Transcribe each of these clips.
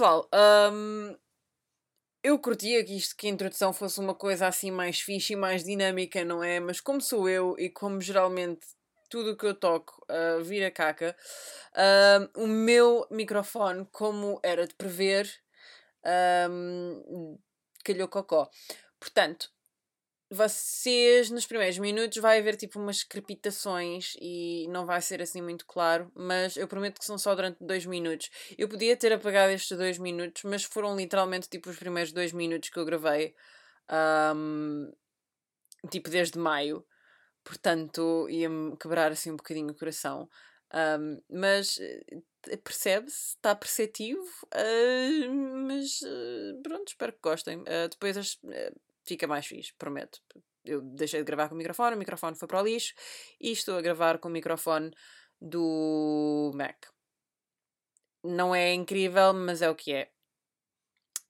pessoal, hum, eu curtia que isto, que a introdução fosse uma coisa assim mais fixe e mais dinâmica, não é? Mas como sou eu e como geralmente tudo o que eu toco uh, vira caca, uh, o meu microfone, como era de prever, um, calhou cocó. Portanto, vocês nos primeiros minutos vai haver tipo umas crepitações e não vai ser assim muito claro, mas eu prometo que são só durante dois minutos. Eu podia ter apagado estes dois minutos, mas foram literalmente tipo os primeiros dois minutos que eu gravei, um, tipo desde maio, portanto ia-me quebrar assim um bocadinho o coração. Um, mas eh, percebe-se, está perceptivo, uh, mas uh, pronto, espero que gostem. Uh, depois as, fica mais fixe, prometo. Eu deixei de gravar com o microfone, o microfone foi para o lixo e estou a gravar com o microfone do Mac. Não é incrível, mas é o que é.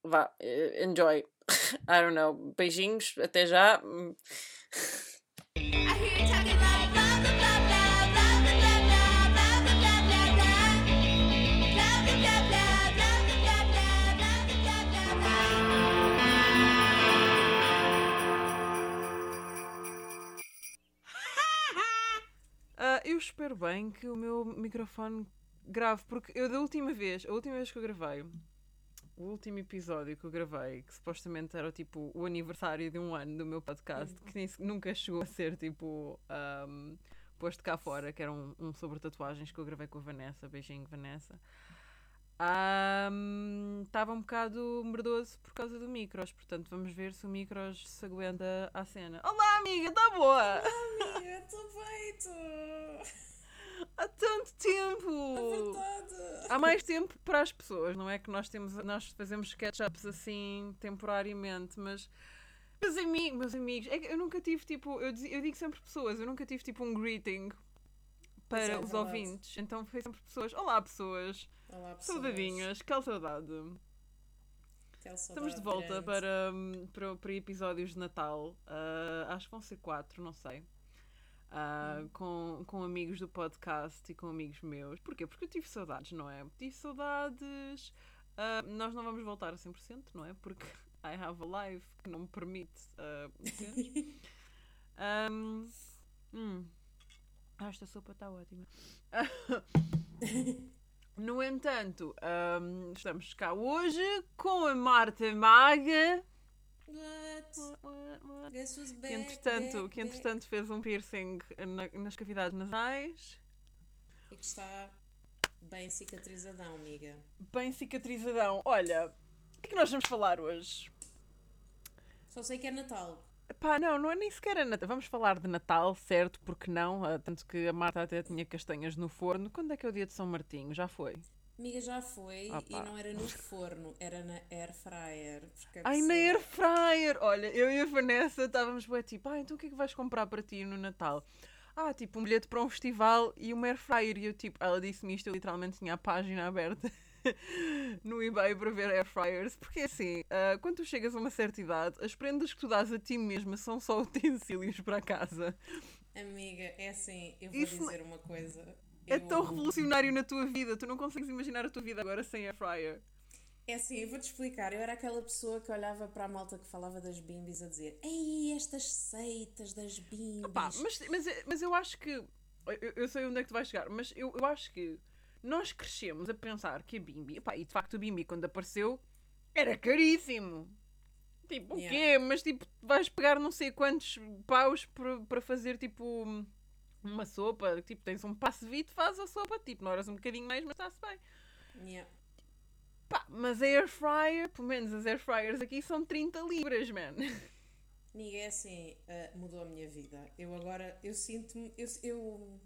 Vá, uh, enjoy. I don't know. Beijinhos, até já. Espero bem que o meu microfone grave, porque eu da última vez, a última vez que eu gravei, o último episódio que eu gravei, que supostamente era tipo o aniversário de um ano do meu podcast, que nem, nunca chegou a ser tipo um, posto cá fora, que era um, um sobre tatuagens que eu gravei com a Vanessa, beijinho Vanessa. Estava um, um bocado merdoso por causa do Micros, portanto vamos ver se o Micros se aguenta à cena. Olá amiga, está boa? Olá amiga, estou bem, Há tanto tempo! É! Há mais tempo para as pessoas, não é que nós temos, nós fazemos sketchups assim temporariamente, mas meus amigos, meus amigos, é eu nunca tive tipo, eu, eu digo sempre pessoas, eu nunca tive tipo um greeting para é os verdade. ouvintes, então foi sempre pessoas, olá pessoas! Olá, pessoas. Saudadinhas, que saudade. Estamos de volta para, para, para, episódios de Natal. Uh, acho que vão ser quatro, não sei. Uh, hum. com, com amigos do podcast e com amigos meus. Porquê? Porque eu tive saudades, não é? Tive saudades. Uh, nós não vamos voltar a 100%, não é? Porque I have a life que não me permite. um, hum. Ah, esta sopa está ótima. No entanto, um, estamos cá hoje com a Marta Maga. What? Guess who's back, que, entretanto, back, que entretanto fez um piercing na, nas cavidades nasais. E que está bem cicatrizadão, amiga. Bem cicatrizadão. Olha, o que é que nós vamos falar hoje? Só sei que é Natal. Pá, não, não é nem sequer a Natal. Vamos falar de Natal, certo? Porque não? Uh, tanto que a Marta até tinha castanhas no forno. Quando é que é o dia de São Martinho? Já foi? Amiga, já foi ah, e não era no forno, era na air fryer. Ai, na air fryer! Olha, eu e a Vanessa estávamos bem tipo, ah, então o que é que vais comprar para ti no Natal? Ah, tipo um bilhete para um festival e uma air fryer. E eu tipo, ela disse-me isto, eu literalmente tinha a página aberta. no eBay para ver air fryers, porque assim, uh, quando tu chegas a uma certa idade, as prendas que tu dás a ti mesma são só utensílios para casa. Amiga, é assim, eu vou Isso dizer uma coisa. É eu... tão revolucionário na tua vida, tu não consegues imaginar a tua vida agora sem air fryer. É assim, eu vou-te explicar. Eu era aquela pessoa que olhava para a malta que falava das bimbis a dizer Ei, estas seitas das bimbis. Epá, mas, mas, mas eu acho que. Eu, eu sei onde é que tu vais chegar, mas eu, eu acho que nós crescemos a pensar que a Bimbi, pá, e de facto a Bimbi quando apareceu era caríssimo. Tipo, yeah. o quê? Mas tipo, vais pegar não sei quantos paus para fazer tipo uma sopa. Tipo, tens um passe vite, faz a sopa. Tipo, não horas um bocadinho mais, mas está-se bem. Yeah. Pá, mas a air fryer, pelo menos as air fryers aqui são 30 libras, man. É assim, uh, mudou a minha vida. Eu agora, eu sinto-me, eu, eu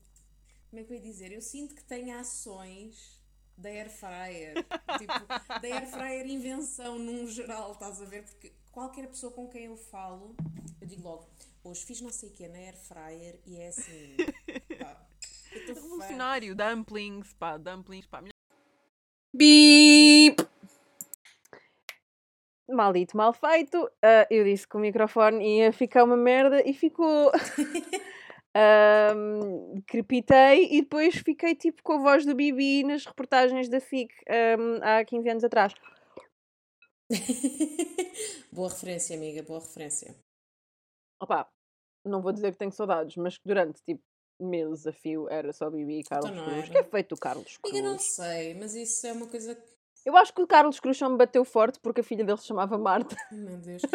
como é que eu ia dizer? Eu sinto que tenho ações da Air Fryer. tipo, da Air Fryer invenção num geral, estás a ver? Porque qualquer pessoa com quem eu falo, eu digo logo, hoje fiz não sei o que na Air Fryer e é assim. Pá, Revolucionário, dumplings, pá, dumplings, pá. Beep! Maldito, mal feito. Uh, eu disse que o microfone ia ficar uma merda e ficou. Um, crepitei e depois fiquei tipo com a voz do Bibi nas reportagens da SIC um, há 15 anos atrás. boa referência, amiga, boa referência. Opa, não vou dizer que tenho saudades, mas que durante tipo meses a fio era só Bibi e Carlos Então Cruz. era. que é feito o Carlos Cruz? Amiga, não sei, mas isso é uma coisa que. Eu acho que o Carlos Cruz só me bateu forte porque a filha dele se chamava Marta. Meu Deus.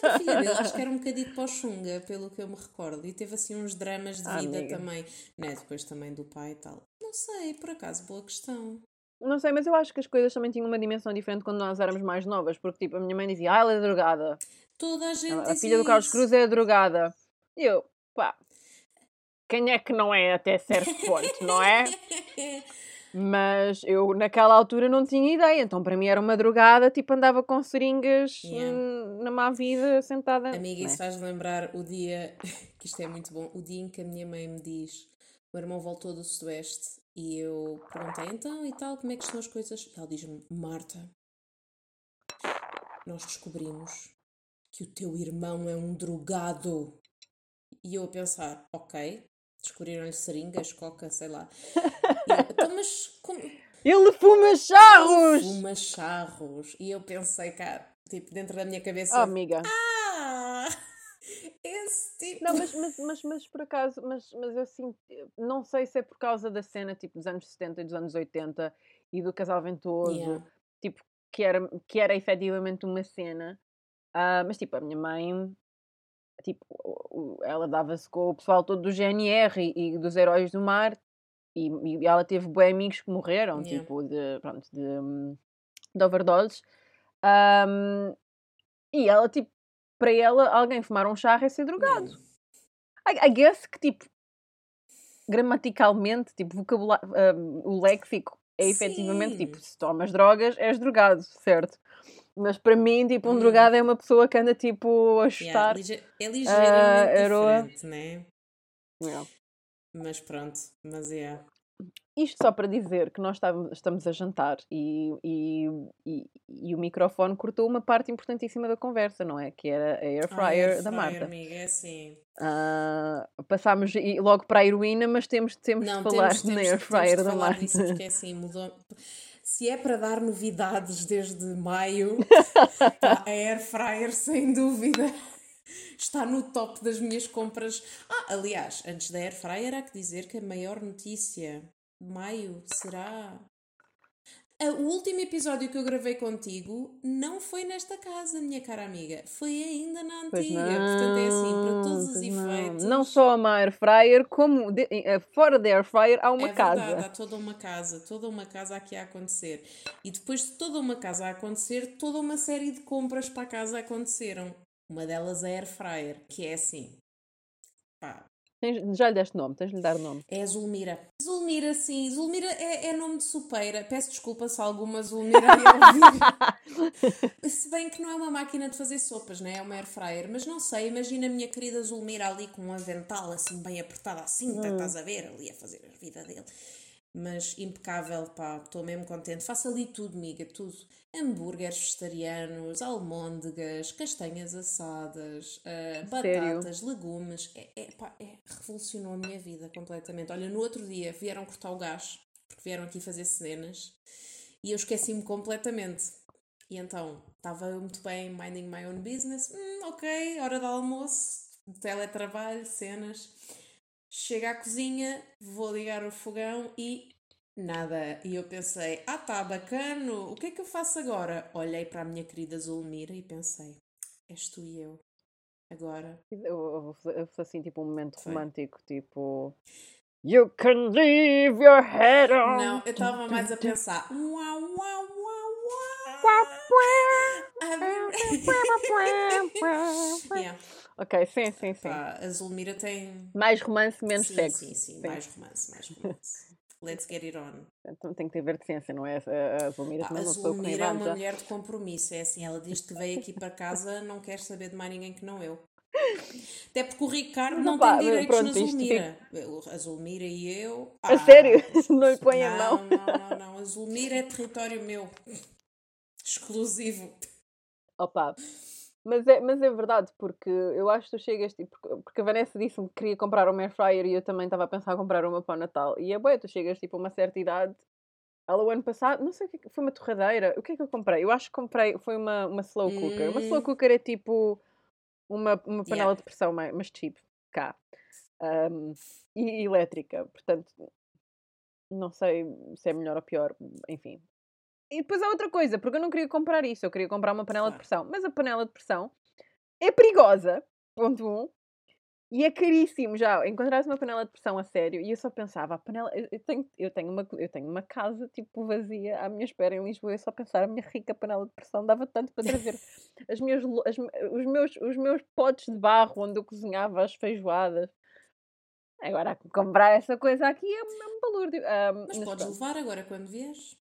Que a filha dele, acho que era um bocadinho pós-chunga, pelo que eu me recordo. E teve assim uns dramas de Ah, vida amiga. também. Né? Depois também do pai e tal. Não sei, por acaso, boa questão. Não sei, mas eu acho que as coisas também tinham uma dimensão diferente quando nós éramos mais novas, porque tipo, a minha mãe dizia, ah, ela é drogada. Toda a gente a diz filha do Carlos. Cruz é drogada. E eu, pá, quem é que não é até certo ponto, não é? Mas eu naquela altura não tinha ideia, então para mim era uma drogada, tipo andava com seringas Yeah. na má vida, sentada. Amiga, né? isso faz lembrar o dia, que isto é muito bom, o dia em que a minha mãe me diz: o meu irmão voltou do Sudoeste e eu perguntei então e tal, como é que estão as coisas? E ela diz-me: Marta, nós descobrimos que o teu irmão é um drogado. E eu a pensar: ok, descobriram-lhe seringas, coca, sei lá. Eu, então, mas como. Ele fuma charros! Fuma charros. E eu pensei, cá, tipo, dentro da minha Oh, cabeça. amiga. Ah! Esse tipo. Não, mas, mas, mas, mas por acaso, mas, mas eu sinto, não sei se é por causa da cena tipo dos anos 70 e dos anos 80 e do casal ventoso, Yeah. tipo, que era, que era efetivamente uma cena, ah, mas tipo, a minha mãe, tipo, ela dava-se com o pessoal todo do GNR e, e dos Heróis do Mar e, e ela teve bem amigos que morreram, Yeah. tipo, de, pronto, de, de overdoses. Ahm, e ela, tipo, para ela, alguém fumar um charro é ser drogado. I, I guess que, tipo, gramaticalmente, tipo, vocabulário, o léxico é efetivamente, tipo, Sim. se tomas drogas, és drogado, certo? Mas para mim, tipo, um Hum. drogado é uma pessoa que anda, tipo, a Yeah, chutar. lige- é ligeiramente Aroa. diferente, né? Yeah. Mas pronto, mas é. Isto só para dizer que nós estamos a jantar e, e, e, e o microfone cortou uma parte importantíssima da conversa, não é? Que era a air Ah, fryer air da Marta. amiga, é assim. Ah, passámos logo para a heroína, mas temos, temos Não, de falar temos, temos, na air fryer da Marta. disso porque assim mudou. Se é para dar novidades desde maio, a Air Fryer sem dúvida está no top das minhas compras. Ah, aliás, antes da Air Fryer há que dizer que a maior notícia de maio será. O último episódio que eu gravei contigo não foi nesta casa, minha cara amiga. Foi ainda na antiga. Portanto, é assim, para todos os pois não. efeitos. Não só uma air fryer, como de- eh, fora da air fryer há uma é casa. verdade, há toda uma casa, toda uma casa aqui a acontecer. E depois de toda uma casa a acontecer, toda uma série de compras para a casa aconteceram. Uma delas é a Air Fryer, que é assim. Pá, Tens- já lhe deste nome, tens de lhe dar nome. é a Zulmira. Zulmira, sim. Zulmira é, é nome de sopeira. Peço desculpa se alguma Zulmira ouvir. se bem que não é uma máquina de fazer sopas, né? é uma air fryer. Mas não sei, imagina a minha querida Zulmira ali com um avental assim bem apertada assim, tá- estás a ver? Ali a fazer a vida dele. Mas impecável, pá, estou mesmo contente. Faço ali tudo, miga, tudo. Hambúrgueres vegetarianos, almôndegas, castanhas assadas, Sério? batatas, legumes. É, é, pá, é, revolucionou a minha vida completamente. Olha, no outro dia vieram cortar o gás, porque vieram aqui fazer cenas, e eu esqueci-me completamente. E então, estava eu muito bem, minding my own business. Hum, ok, hora de almoço, teletrabalho, cenas. Chego à cozinha, vou ligar o fogão e nada. E eu pensei, ah tá, bacano, o que é que eu faço agora? Olhei para a minha querida Zulmira e pensei, és tu e eu. Agora. Eu, eu vou eu assim, tipo, um momento Foi. romântico, tipo. You can leave your head on. Não, eu estava mais a pensar, uau, uau, uau, uau. Uau, Yeah. Ok, sim, sim, sim. Pá, a Zulmira tem. Mais romance, menos sim, sexo. sim, sim, mais romance, mais romance. Let's get it on. Então tem que ter decência, não é? A, a Zulmira Pá, também a não sou com Zulmira é uma idade mulher de compromisso, é assim, ela diz que veio aqui para casa, não quer saber de mais ninguém que não eu. Até porque o Ricardo Mas, não opá, tem direitos pronto, na Zulmira. A Zulmira e eu. A ah, sério? Não lhe põe a não, mão. Não, não, não. A Zulmira é território meu. Exclusivo. Opa, Mas é, mas é verdade, porque eu acho que tu chegas, tipo, porque a Vanessa disse-me que queria comprar uma air fryer e eu também estava a pensar em comprar uma para o Natal. E é boa, tu chegas tipo a uma certa idade. Ela o ano passado, não sei o que, é foi uma torradeira. O que é que eu comprei? Eu acho que comprei, foi uma, uma slow cooker. Uma slow Hum. cooker é tipo uma, uma panela Yeah. de pressão, mas cheap, cá. Um, e elétrica, portanto, não sei se é melhor ou pior, enfim. E depois há outra coisa, porque eu não queria comprar isso, eu queria comprar uma panela de pressão, mas a panela de pressão é perigosa, ponto um, e é caríssimo já encontrar uma panela de pressão a sério. E eu só pensava, a panela, eu, tenho, eu, tenho uma, eu tenho uma casa tipo vazia à minha espera em Lisboa, eu só pensar, a minha rica panela de pressão dava tanto para trazer as minhas, as os, meus, os meus potes de barro onde eu cozinhava as feijoadas. Agora, comprar essa coisa aqui é um, é um balúrdio. Ah, Mas mas podes pronto. levar agora quando vieres.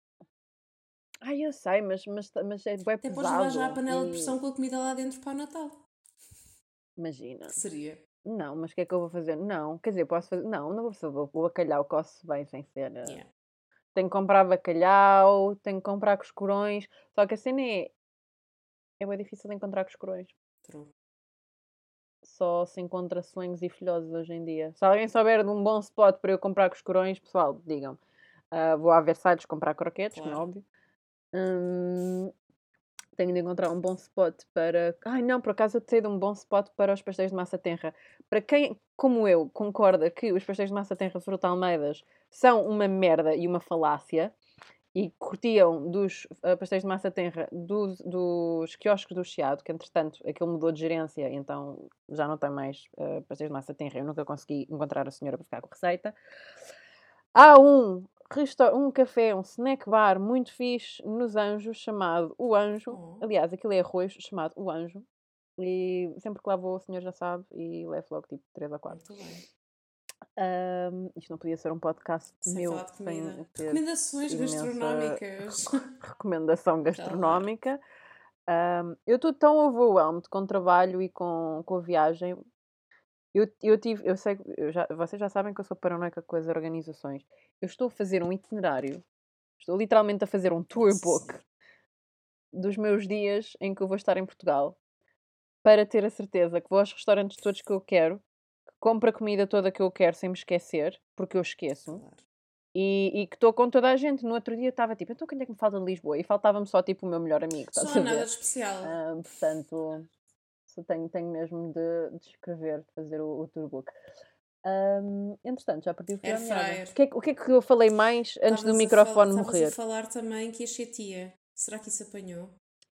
Ai, eu sei, mas, mas, mas é bué Até pesado. podes levar já a panela de e- pressão com a comida lá dentro para o Natal. Imagina. Que seria? Não, mas o que é que eu vou fazer? Não, quer dizer, posso fazer. Não, não vou fazer. O bacalhau coce bem sem ser. eh, Yeah. Tenho que comprar bacalhau, tenho que comprar coscorões. Só que a cena é. É bem difícil de encontrar coscorões. True. Só se encontra sonhos e filhosos hoje em dia. Se alguém souber de um bom spot para eu comprar coscorões, pessoal, digam. Ah, vou à Versalhes comprar croquetes, é Claro. óbvio. Hum, tenho de encontrar um bom spot para. Ai não, por acaso eu sei de um bom spot para os pastéis de massa tenra. Para quem, como eu, concorda que os pastéis de massa tenra Fruta Almeidas são uma merda e uma falácia e curtiam dos ah, pastéis de massa tenra dos, dos quiosques do Chiado, que entretanto aquilo mudou de gerência, então já não tem mais ah, pastéis de massa tenra. Eu nunca consegui encontrar a senhora para ficar com receita. Há um, um café, um snack bar muito fixe nos Anjos, chamado O Anjo. Oh. Aliás, aquilo é arroz, chamado O Anjo. E sempre que lá vou, o senhor já sabe, e levo logo tipo 3 ou 4. Muito bem. isto não podia ser um podcast Sem meu falar de comida. sem Recomendações gastronómicas. recomendação gastronómica. Ahm, eu estou tão overwhelmed com o trabalho e com, com a viagem. Eu, eu tive, eu sei, eu já, vocês já sabem que eu sou paranoica com as organizações. Eu estou a fazer um itinerário, estou literalmente a fazer um tour book dos meus dias em que eu vou estar em Portugal para ter a certeza que vou aos restaurantes todos que eu quero, que compro a comida toda que eu quero sem me esquecer, porque eu esqueço e, e que estou com toda a gente. No outro dia estava tipo, então quem é que me falta de Lisboa? E faltava-me só tipo o meu melhor amigo, Só nada de especial. Ah, portanto, tenho, tenho mesmo de, de escrever, de fazer o, o tour book. Ahm, entretanto, já perdi o fio. O que, é, que- o que é que eu falei mais antes do Estavas a microfone fal- morrer? A falar também que ia ser tia. Será que isso apanhou?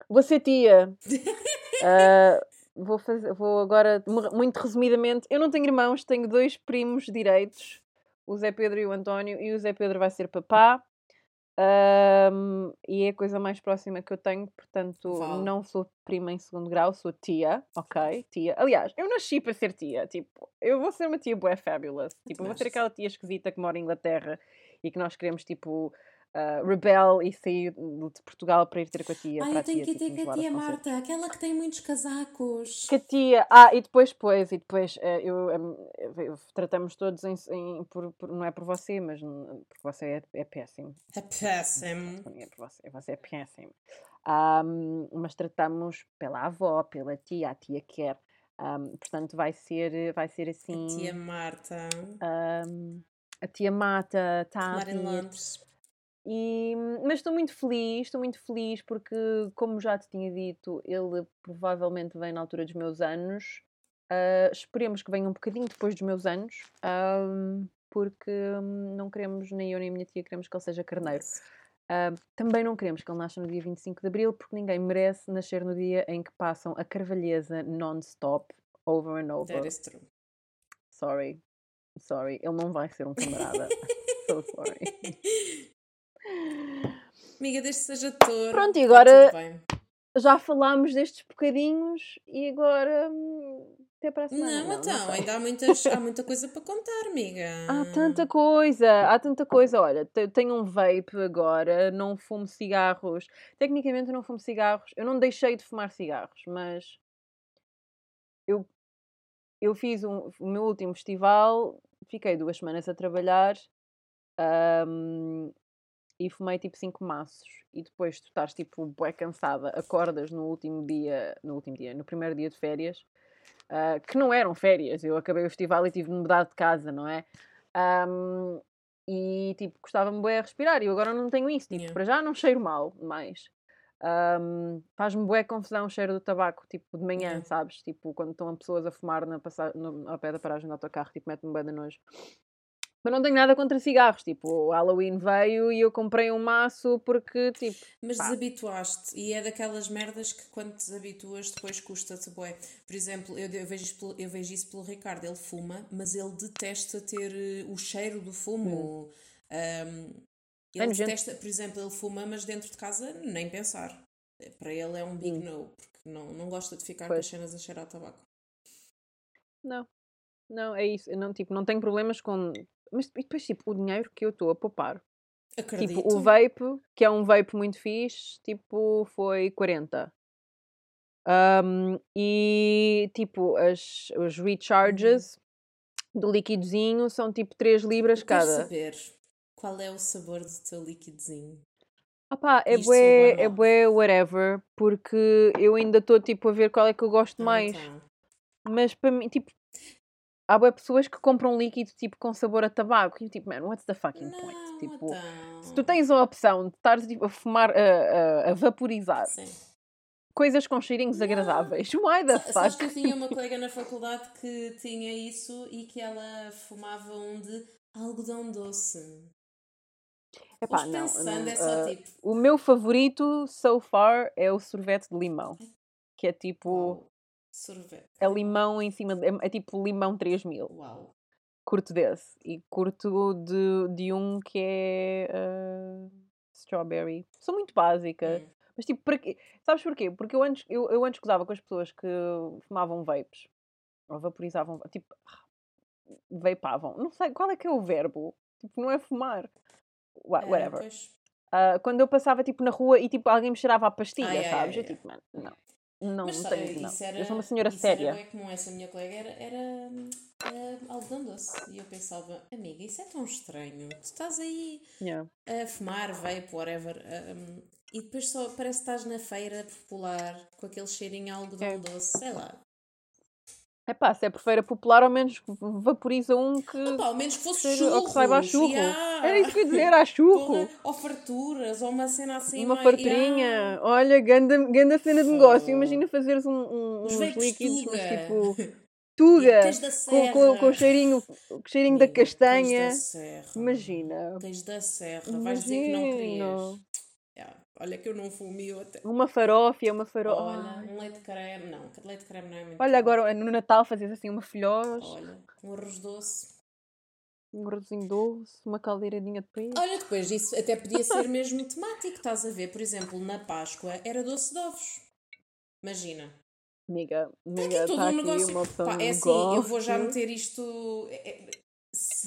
Você tia, ah, vou, fazer, vou agora, mu- muito resumidamente, eu não tenho irmãos, tenho dois primos direitos, o Zé Pedro e o António, e o Zé Pedro vai ser papá. Ahm, e é a coisa mais próxima que eu tenho, portanto, não sou prima em segundo grau, sou tia, ok? Tia. Aliás, eu nasci para ser tia, tipo, eu vou ser uma tia bué fabulous. Tipo, eu vou ser aquela tia esquisita que mora em Inglaterra e que nós queremos, tipo, ah, rebel e sair de Portugal para ir ter com a tia. Ai, eu tenho que ir tipo, ter com a tia. Marta, aquela que tem muitos casacos. Que a tia. Ah, e depois, pois, e depois eh, eu, em, eu- tratamos todos em, em- por, por- não é por você, mas porque você é, é péssimo. É péssimo. Não é por você, você é péssimo. Ahm, mas tratamos pela avó, pela tia, a tia quer. Ahm, portanto, vai ser, vai ser assim. A tia Marta. ahm, a tia Mata está a em vir. Londres. E, mas estou muito feliz, estou muito feliz porque, como já te tinha dito, ele provavelmente vem na altura dos meus anos. Ah, esperemos que venha um bocadinho depois dos meus anos, ahm, porque hum, não queremos, nem eu nem a minha tia, queremos que ele seja carneiro. Ah, também não queremos que ele nasça no dia 25 de Abril, porque ninguém merece nascer no dia em que passam a carvalheza non-stop, over and over. That is true. Sorry, sorry, ele não vai ser um camarada. so sorry. Amiga, desde seja touro. Pronto, e agora- já falámos destes bocadinhos e agora hum, até para a semana. Não, então, sei. ainda há, muitas, há muita coisa para contar, amiga. Há tanta coisa, há tanta coisa. Olha, te- tenho um vape agora, não fumo cigarros. Tecnicamente eu não fumo cigarros. Eu não deixei de fumar cigarros, mas eu, eu fiz um- o meu último festival, fiquei duas semanas a trabalhar hum, e fumei tipo 5 maços. E depois tu estás tipo bué cansada, acordas no último dia, no último dia, no primeiro dia de férias, uh, que não eram férias, eu acabei o festival e tive de mudar de casa, não é? Um, e tipo, gostava-me bué a respirar e eu agora não tenho isso, tipo, Yeah. para já não cheiro mal mais. Um, Faz-me bué confusão o cheiro do tabaco, tipo, de manhã, Yeah. sabes? Tipo, quando estão pessoas a fumar na passa... no, ao pé da paragem do autocarro, tipo, mete-me bué de nojo. Mas não tenho nada contra cigarros, tipo, o Halloween veio e eu comprei um maço porque, tipo, Mas Pá. desabituaste e é daquelas merdas que quando te desabituas depois custa-te bué. Por exemplo, eu, eu, vejo isso pelo, eu vejo isso pelo Ricardo, ele fuma, mas ele detesta ter eh, o cheiro do fumo. Um, É ele nojento. detesta, por exemplo, ele fuma, mas dentro de casa nem pensar. Para ele é um big Hum. no, porque não, não gosta de ficar com Pois. as cenas a cheirar a tabaco. Não, não, é isso. Eu não, tipo, não tenho problemas com. Mas e depois, tipo, o dinheiro que eu estou a poupar. Acredito. Tipo, o vape, que é um vape muito fixe, tipo, foi 40. Um, e, tipo, as, os recharges do liquidozinho são tipo 3 libras cada. saber qual é o sabor do teu liquidozinho. Opá, é Isto bué, é bué whatever, porque eu ainda estou tipo a ver qual é que eu gosto Ah, mais. então. Mas para mim, tipo, há bué pessoas que compram líquido tipo com sabor a tabaco. E tipo, man, what's the fucking point? Não, Tipo, então. se tu tens a opção de estar tipo, a fumar, a, a, a vaporizar Sim. coisas com cheirinhos agradáveis, why the Sabes que eu fuck? tinha uma colega na faculdade que tinha isso e que ela fumava um de algodão doce. Epá, não, pensando, não, é só ah, tipo. o meu favorito so far é o sorvete de limão. Que é tipo, sorvete. é limão em cima, de, é, é tipo limão 3000. Uau. Curto desse. E curto de, de um que é ah, strawberry. Sou muito básica. Hum. Mas tipo, para quê? Sabes porquê? Porque eu antes, eu, eu antes gozava com as pessoas que fumavam vapes. Ou vaporizavam, tipo, vapavam. Não sei, qual é que é o verbo? Tipo, não é fumar. Ah, Whatever. pois. Ah, quando eu passava, tipo, na rua e, tipo, alguém me cheirava a pastilha, Ai, sabes? ai, eu, tipo, mano, não. Não, Mas não tenho, não. era, eu sou uma senhora isso séria. Era comum, essa minha colega era, era hum, algodão doce. E eu pensava, amiga, isso é tão estranho. Tu estás aí Yeah. a fumar, vape, whatever. um, e depois só parece que estás na feira popular com aquele cheirinho a algodão É. doce, sei lá. É pá, se é por feira popular, ao menos vaporiza um que. Opa, ao menos que fosse seja- churros. ou que saiba a churro. yeah. Era isso que eu ia dizer, a churro. Ou farturas, ou uma cena assim. uma mais- fartrinha. yeah. Olha, ganda, ganda cena de negócio. Imagina fazeres um, um- uns líquidos, mas tipo. Tuga! Com, com, com o cheirinho, o cheirinho da Amiga, tens castanha. da serra. Imagina. Tens da serra. Vais dizer que não Imagina. querias. Olha que eu não eu até. Uma farófia, uma farófia. Olha, um leite de creme. Não, leite de creme não é muito Olha, bom. agora no Natal fazes assim uma filhós, Olha, um arroz doce. um arrozinho doce, uma caldeiradinha de peixe. Olha, depois disso até podia ser mesmo temático, estás a ver? Por exemplo, na Páscoa era doce de ovos. Imagina. Amiga, Está amiga, aqui está um aqui negócio. uma opção Pá, é assim, eu vou já negócio. meter isto. é- é-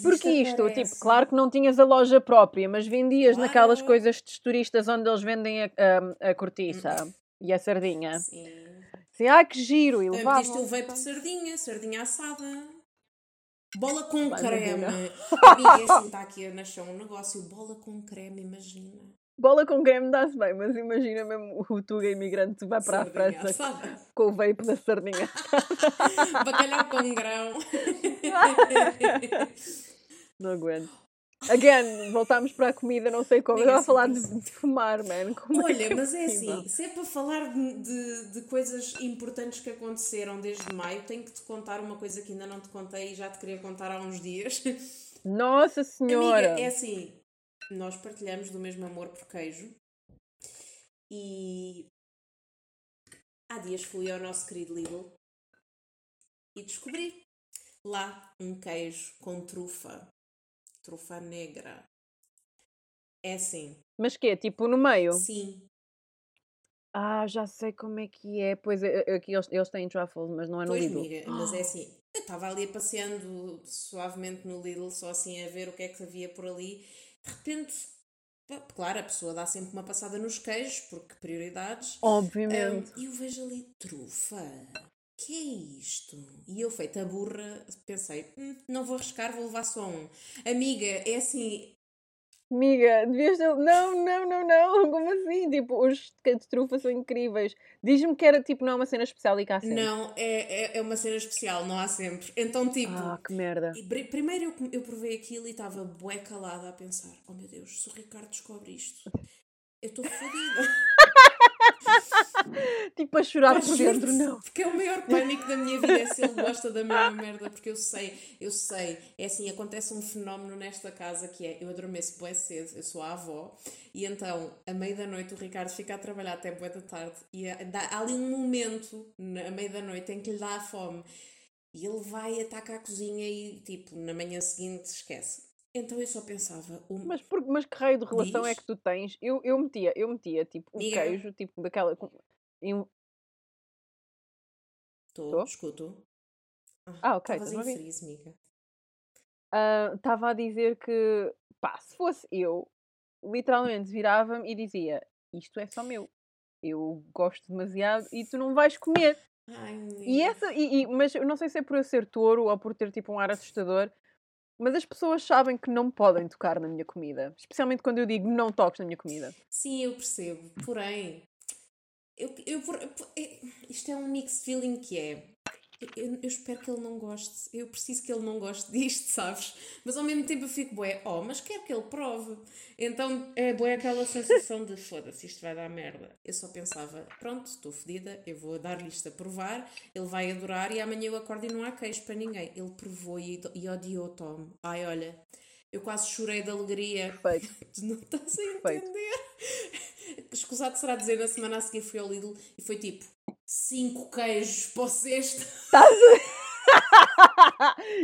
Porque isto, aparece- tipo, claro que não tinhas a loja própria, mas vendias Claro. naquelas coisas de turistas onde eles vendem a, a, a cortiça e a sardinha. Sim. Assim, ah, que giro! E Também levavam. pediste o vape de sardinha, sardinha assada. Bola com Vai, creme. Amiga, é assim, está aqui a nascer um negócio. Bola com creme, imagina. Bola com creme dá-se bem, mas imagina mesmo o Tuga imigrante vai para Sardinha a França assada. com o vape da sardinha. Bacalhau com grão. Não aguento. Again, voltámos para a comida, não sei como. Eu estava a falar de, de fumar, man. Como é Olha, mas é assim, se é para falar de, de, de coisas importantes que aconteceram desde maio, tenho que te contar uma coisa que ainda não te contei e já te queria contar há uns dias. Nossa Senhora! Amiga, é assim, nós partilhamos do mesmo amor por queijo e há dias fui ao nosso querido Lidl e descobri lá um queijo com trufa, trufa negra. É assim, Mas que Tipo no meio? sim, Ah, já sei como é que é. Pois é, é, aqui eles, eles têm truffles, mas não é no Pois, Lidl. mas é assim. Eu estava ali passeando suavemente no Lidl, só assim a ver o que é que havia por ali. De repente, claro, a pessoa dá sempre uma passada nos queijos, porque prioridades. Obviamente. Um, E eu vejo ali trufa. Que é isto? E eu, feita a burra, pensei: "Hum, não vou arriscar, vou levar só um. Amiga, é assim. Amiga, devias ter. Não, não, não, não. Como assim? Tipo, os de trufa são incríveis. Diz-me que era tipo, não é uma cena especial e cá sempre. Não, é, é, é uma cena especial, não há sempre. Então, tipo. Ah, que merda. Primeiro eu, eu provei aquilo e estava bué calada a pensar: oh meu Deus, se o Ricardo descobre isto, eu estou fodida. tipo a chorar por dentro, não. Porque é o maior pânico da minha vida é se ele gosta da mesma merda, porque eu sei, eu sei, é assim, acontece um fenómeno nesta casa que é, eu adormeço bué cedo, eu sou a avó, e então, à meia da noite o Ricardo fica a trabalhar até bué da tarde, e há ali um momento, à meia da noite, em que lhe dá a fome, e ele vai, ataca a cozinha e, tipo, na manhã seguinte esquece. Então eu só pensava. Um... Mas, por, mas que raio de relação Diz? é que tu tens? Eu, eu metia, eu metia tipo o queijo, tipo daquela. Estou, escuto. Ah, ah ok. Estavas em freeze, amiga. Estava uh, a dizer que, pá, se fosse eu, literalmente virava-me e dizia: Isto é só meu. Eu gosto demasiado e tu não vais comer. Ai, e essa, e, e, mas eu não sei se é por eu ser touro ou por ter tipo um ar assustador, mas as pessoas sabem que não podem tocar na minha comida. Especialmente quando eu digo não toques na minha comida. Sim, eu percebo. Porém, eu, eu, é, isto é um mixed feeling que é. Eu, eu, espero que ele não goste. Eu preciso que ele não goste disto, sabes? Mas ao mesmo tempo eu fico, bué, oh, mas quero que ele prove. Então é bué aquela sensação de foda-se, isto vai dar merda. Eu só pensava, pronto, estou fedida, eu vou dar-lhe isto a provar, ele vai adorar e amanhã eu acordo e não há queijo para ninguém. Ele provou e, e odiou Tom. Ai, olha, eu quase chorei de alegria. Perfeito. não estás a entender. Escusado será dizer, na semana a seguir fui ao Lidl e foi tipo cinco queijos para o cesto. Estás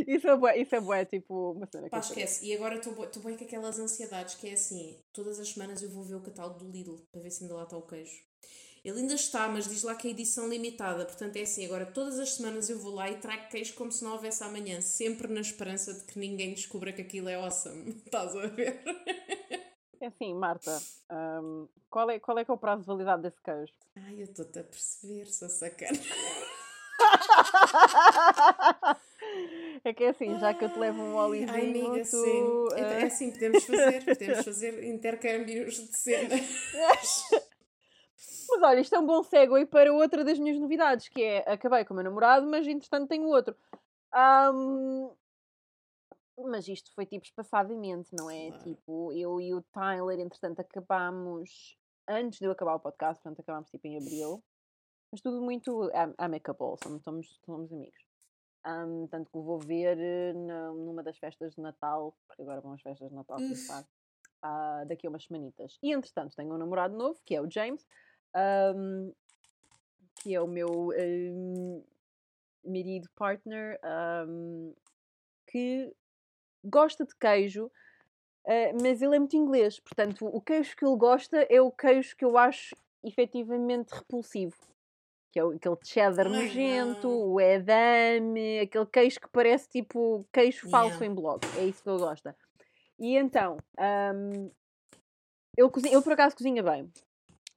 isso é bué, isso é bué, tipo uma cena Pá, esquece. E agora estou bem com aquelas ansiedades que é assim, todas as semanas eu vou ver o catálogo do Lidl para ver se ainda lá está o queijo. Ele ainda está, mas diz lá que é edição limitada. Portanto, é assim, agora todas as semanas eu vou lá e trago queijo como se não houvesse amanhã, sempre na esperança de que ninguém descubra que aquilo é awesome. Estás a ver? É assim, Marta, um, qual, é, qual é que é o prazo de validade desse queijo? Ai, eu estou-te a perceber, sou sacana. É que é assim, já que eu te levo um olivinho, Ai, amiga, tu, sim. Uh... É assim, podemos fazer, podemos fazer intercâmbios de cenas. Mas olha, isto é um bom segue para outra das minhas novidades, que é acabei com o meu namorado, mas entretanto tenho outro. Um, mas isto foi tipo espaçadamente, não é? Claro. Tipo, eu e o Tyler, entretanto, acabámos antes de eu acabar o podcast, portanto, acabámos tipo em abril. Mas tudo muito amicable, somos, somos, amigos. Um, tanto que vou ver eh, na, numa das festas de Natal, porque agora vão as festas de Natal começar, uh, daqui a umas semanitas. E entretanto, tenho um namorado novo, que é o James, um, que é o meu um, marido partner, um, que gosta de queijo, uh, mas ele é muito inglês, portanto, o queijo que ele gosta é o queijo que eu acho efetivamente repulsivo. Que é aquele cheddar Ai, nojento, não. o edame, aquele queijo que parece tipo queijo falso yeah. em blog. É isso que ele gosta. E então, um, ele, cozinha, ele por acaso cozinha bem.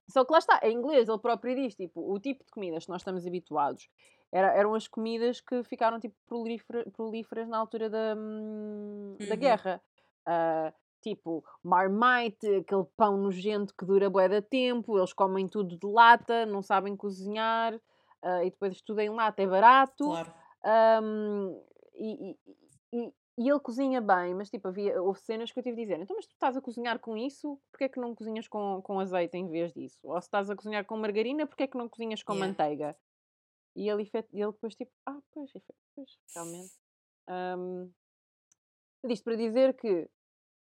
Só que lá está, em inglês ele próprio diz, tipo, o tipo de comidas que nós estamos habituados era, eram as comidas que ficaram tipo prolífera, prolíferas na altura da, hum, da uhum. guerra. Uh, tipo, marmite, aquele pão nojento que dura bué de tempo, eles comem tudo de lata, não sabem cozinhar, uh, e depois tudo em lata é barato. Claro. Um, e, e, e ele cozinha bem, mas tipo, havia, houve cenas que eu tive de dizer: então, mas tu estás a cozinhar com isso, porquê é que não cozinhas com, com azeite em vez disso? Ou se estás a cozinhar com margarina, porquê é que não cozinhas com yeah. manteiga? E ele, ele depois, tipo, ah, pois, pois realmente. Um, isto para dizer que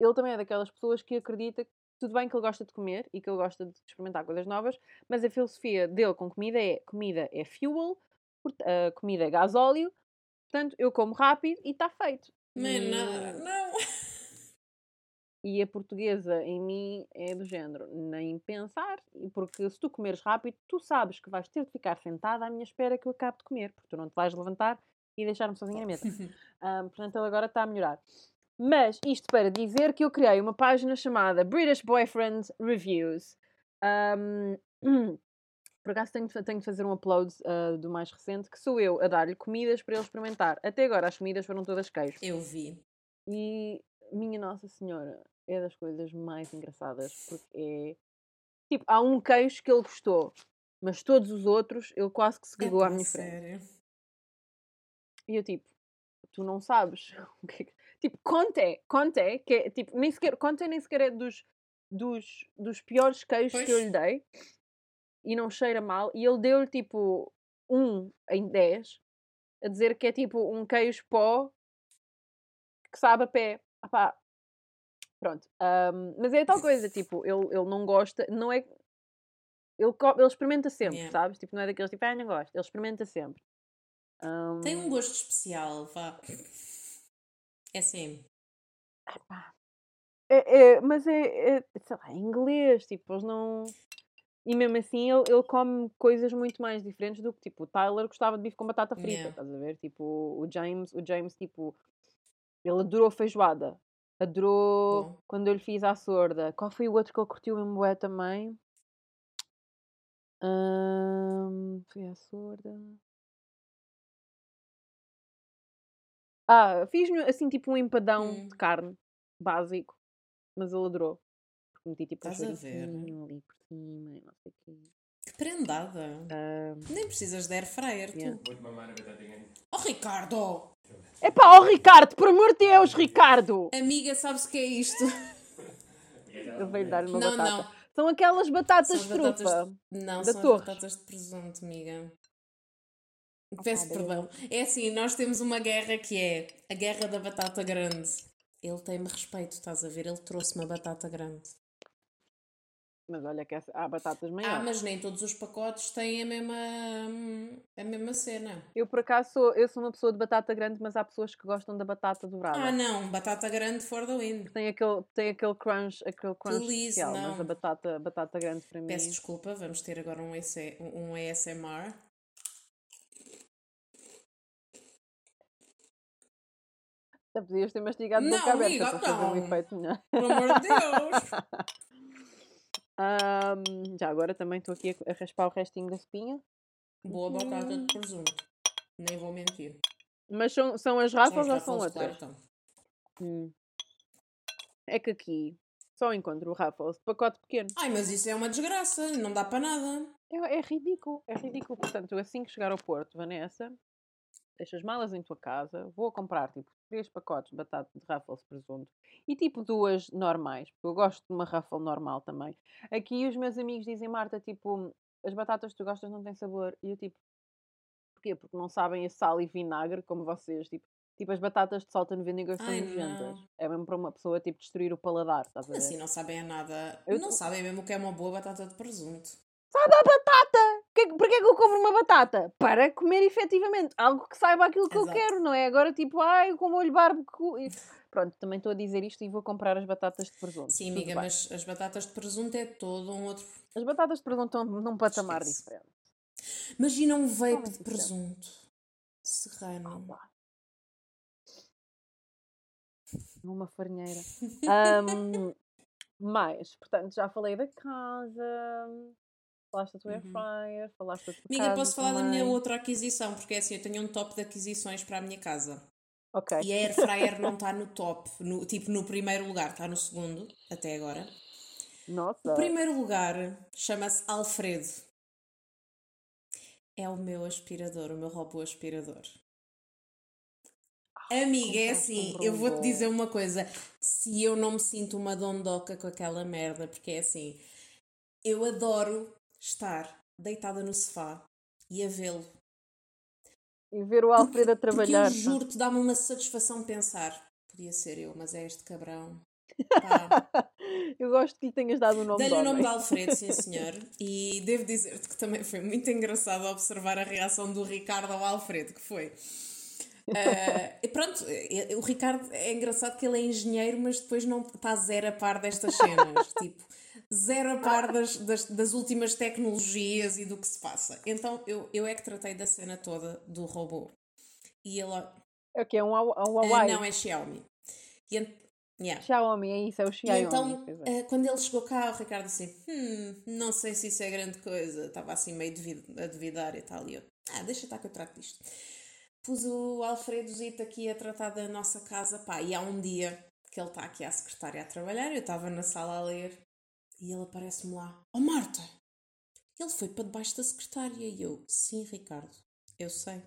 ele também é daquelas pessoas que acredita que tudo bem que ele gosta de comer e que ele gosta de experimentar coisas novas, mas a filosofia dele com comida é comida é fuel, uh, comida é gasóleo, portanto eu como rápido e está feito. Menina, não. E a portuguesa em mim é do género, nem pensar, porque se tu comeres rápido, tu sabes que vais ter de ficar sentada à minha espera que eu acabe de comer, porque tu não te vais levantar e deixar-me sozinha na mesa. um, portanto, ele agora está a melhorar. Mas isto para dizer que eu criei uma página chamada British Boyfriend Reviews. Um, por acaso tenho, tenho de fazer um upload uh, do mais recente, que sou eu a dar-lhe comidas para ele experimentar. Até agora as comidas foram todas queijo. Eu vi. E minha Nossa Senhora, é das coisas mais engraçadas, porque é. Tipo, há um queijo que ele gostou, mas todos os outros ele quase que se cagou à minha frente. sério. E eu tipo, tu não sabes o que é que- Tipo, Conte, Conte, que é tipo, nem sequer, Conte nem sequer é dos, dos, dos piores queijos que eu Pois. lhe dei e não cheira mal. E ele deu-lhe tipo um em 10 a dizer que é tipo um queijo pó que sabe a pé. Apá, pronto. ahm, mas é tal coisa, tipo, ele, ele não gosta, não é. Ele, ele experimenta sempre, Yeah. sabes? Tipo, não é daqueles tipo, ah, não gosto. Ele experimenta sempre. Tem um gosto especial, vá. É assim. É, é, mas é, é, sei lá, é inglês, tipo, eles não. E mesmo assim ele, ele come coisas muito mais diferentes do que, tipo, o Tyler gostava de bife com batata frita, Yeah. estás a ver? Tipo, o James, o James, tipo, ele adorou feijoada, adorou Bom. quando eu lhe fiz à sorda. Qual foi o outro que ele curtiu em bué também? Ahm, foi à sorda. Ah, fiz-lhe assim tipo um empadão Hum. de carne básico, mas ele adorou. Porque meti tipo um Estás a ver? chouricinho ali por cima e não sei o quê. Que prendada. Nem precisas de air fryer, Yeah. tu. Vou-te mamar a batatinha. Oh, Ricardo! Epá, ó Ricardo, por amor de Deus, Ricardo! Amiga, sabes o que é isto? Eu veio dar uma Não, batata. não. São aquelas batatas São trufa. batatas Não, Da são Torres. as batatas de presunto, amiga. Peço perdão. É assim, nós temos uma guerra que é a guerra da batata grande. Ele tem-me respeito, estás a ver? Ele trouxe-me a batata grande. Mas olha que essa- há batatas Ah, maiores. mas nem todos os pacotes têm a mesma, a mesma cena. Eu por acaso sou, eu sou uma pessoa de batata grande, mas há pessoas que gostam da batata dourada. Ah, não, batata grande for the win. Tem aquele, tem aquele crunch, aquele crunch especial, mas não. a batata, batata grande para mim. Peço desculpa, vamos ter agora um, EC, um ASMR. Já podias ter mastigado Não, boca aberta amiga, para fazer um não. efeito melhor. Pelo amor de Deus! Ahm, já agora também estou aqui a, a raspar o restinho da espinha. Boa batata de presunto. Nem vou mentir. Mas são, são as os ou são outras? claro, então. Hum. É que aqui só encontro o Ruffles de pacote pequeno. Ai, mas isso é uma desgraça, não dá para nada. É, é ridículo, é ridículo. Portanto, assim que chegar ao Porto, Vanessa, deixa as malas em tua casa, vou comprar tipo três pacotes de batata de Ruffles presunto e tipo duas normais, porque eu gosto de uma Ruffle normal também. Aqui os meus amigos dizem, Marta, tipo, as batatas que tu gostas não têm sabor. E eu tipo, porquê? Porque não sabem a sal e vinagre como vocês, tipo. Tipo, as batatas de salt and vinegar são nojentas. É mesmo para uma pessoa, tipo, destruir o paladar, estás a ver? Assim não sabem a nada. Eu Não tô- sabem mesmo o que é uma boa batata de presunto. Sabe a batata! Porquê é que eu compro uma batata? Para comer efetivamente algo que saiba aquilo que eu Exato. quero, não é? Agora tipo, ai, com molho barbecue. Pronto, também estou a dizer isto e vou comprar as batatas de presunto. Sim, amiga, mas as batatas de presunto é todo um outro. As batatas de presunto estão num patamar Esquece. diferente. Imagina um vape de diferente. presunto. Serrano. Uma farinheira. Ahm, mais, portanto, já falei da casa, falaste da tua Uhum. fryer, falaste da tua Amiga, casa posso falar da minha também. outra aquisição, porque é assim, eu tenho um top de aquisições para a minha casa. Ok. E a air fryer não está no top, no, tipo no primeiro lugar, está no segundo, até agora. Nossa. O primeiro lugar chama-se Alfredo. É o meu aspirador, o meu robô aspirador. Amiga, é um assim, eu vou-te dizer uma coisa. Se eu não me sinto uma dondoca com aquela merda, porque é assim, eu adoro estar deitada no sofá e a vê-lo. E ver o Alfredo a Porque trabalhar. eu juro-te, dá-me uma satisfação pensar. Podia ser eu, mas é este cabrão. Pá. Eu gosto que lhe tenhas dado o nome Dei-lhe de o nome de Alfredo, sim senhor. E devo dizer-te que também foi muito engraçado observar a reação do Ricardo ao Alfredo, que foi. E pronto, eh, o Ricardo é engraçado que ele é engenheiro, mas depois não está zero a par destas cenas. tipo, zero a par das, das, das últimas tecnologias e do que se passa. Então eu, eu é que tratei da cena toda do robô. E ele. É o que? É um, Huawei- um Huawei. não, é Xiaomi. E, yeah. Xiaomi, é isso, é o E Xiaomi. então, pois é. eh, quando ele chegou cá, o Ricardo disse: Hum, não sei se isso é grande coisa. Estava assim meio a duvidar e tal. E eu: Ah, deixa estar que eu trato disto. Pus o Alfredozito aqui a tratar da nossa casa, pá. E há um dia que que ele está aqui à secretária a trabalhar, eu estava na sala a ler e ele aparece-me lá: Oh Marta, ele foi para debaixo da secretária. E eu: Sim, Ricardo, eu sei.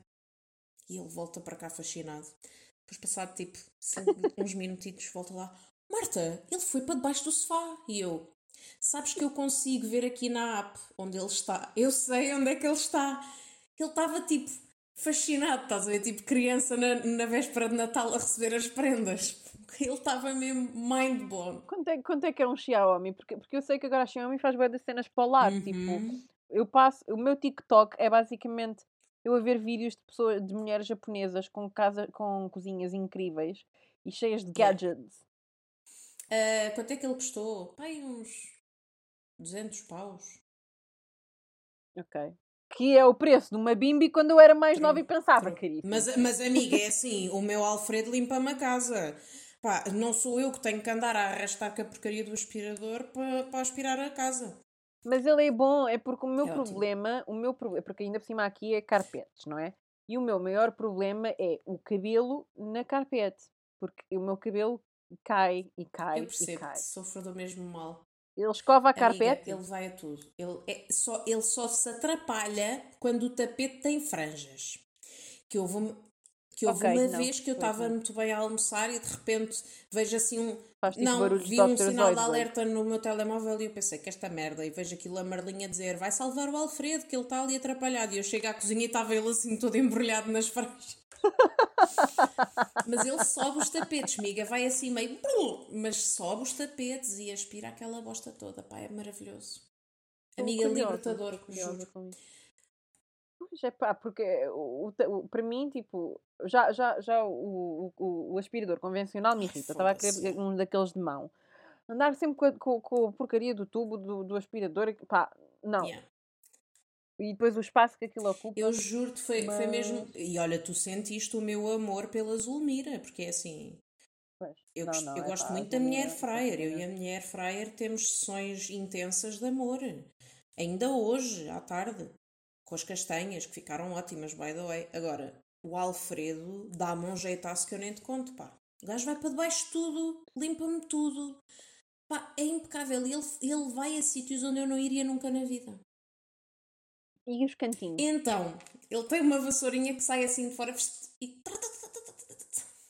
E ele volta para cá fascinado. Depois, passado tipo uns minutitos, volta lá: Marta, ele foi para debaixo do sofá. E eu: Sabes que eu consigo ver aqui na app onde ele está. Eu sei onde é que ele está. Ele estava tipo fascinado, estás a ver? Tipo criança na, na véspera de Natal a receber as prendas. Ele estava mesmo mind blown. Quanto é, quanto é que é um Xiaomi? Porque, porque eu sei que agora a Xiaomi faz bem das cenas para o lado. Uhum. Tipo, eu passo. O meu TikTok é basicamente eu a ver vídeos de pessoas, de mulheres japonesas com, casa, com cozinhas incríveis e cheias de Yeah. gadgets. Ah, quanto é que ele custou? Pai, uns 200 paus. Ok. Que é o preço de uma bimbi quando eu era mais nova e pensava, caríssimo. Mas, mas amiga, é assim, o meu Alfredo limpa-me a casa. Pá, não sou eu que tenho que andar a arrastar com a porcaria do aspirador para para aspirar a casa. Mas ele é bom, é porque o meu É ótimo. problema, o meu problema, porque ainda por cima aqui é carpetes, não é? E o meu maior problema é o cabelo na carpete, porque o meu cabelo cai e cai Eu e percebo, cai. sofro do mesmo mal. Ele escova a Amiga, carpete, ele vai a tudo. Ele, é só, ele só se atrapalha quando o tapete tem franjas. Que houve, uma- que houve Ok, uma não, vez que eu estava muito bem a almoçar e de repente vejo assim um. tipo não, de vi um sinal de Zoidberg. alerta no meu telemóvel e eu pensei que esta merda. E vejo aquilo a Marlinha dizer: vai salvar o Alfredo, que ele está ali atrapalhado. E eu chego à cozinha e estava ele assim todo embrulhado nas franjas. Mas ele sobe os tapetes, miga, vai assim meio. Mas sobe os tapetes e aspira aquela bosta toda. Pá, é maravilhoso. Estou Amiga curiosa, libertador, curiosa juro. com isso. Pois é pá, porque o, o para mim, tipo, já, já, já o, o, o aspirador convencional me irrita. Estava a querer um daqueles de mão. Andar sempre com a, com, com a porcaria do tubo do, do aspirador, pá, não. Yeah. E depois o espaço que aquilo ocupa. Eu juro-te, foi, foi mesmo. Mas- E olha, tu sentiste o meu amor pela Zulmira, porque é assim. Eu, não, gosto, não, eu é gosto pá, muito da minha Zulmira, Airfryer. Eu e a minha Airfryer temos sessões intensas de amor. Ainda hoje, à tarde. Com as castanhas, que ficaram ótimas, by the way. Agora, o Alfredo dá-me um jeitaço que eu nem te conto, pá. O gajo vai para debaixo de tudo, limpa-me tudo. Pá, é impecável. Ele, ele vai a sítios onde eu não iria nunca na vida. E os cantinhos? Então, ele tem uma vassourinha que sai assim de fora e.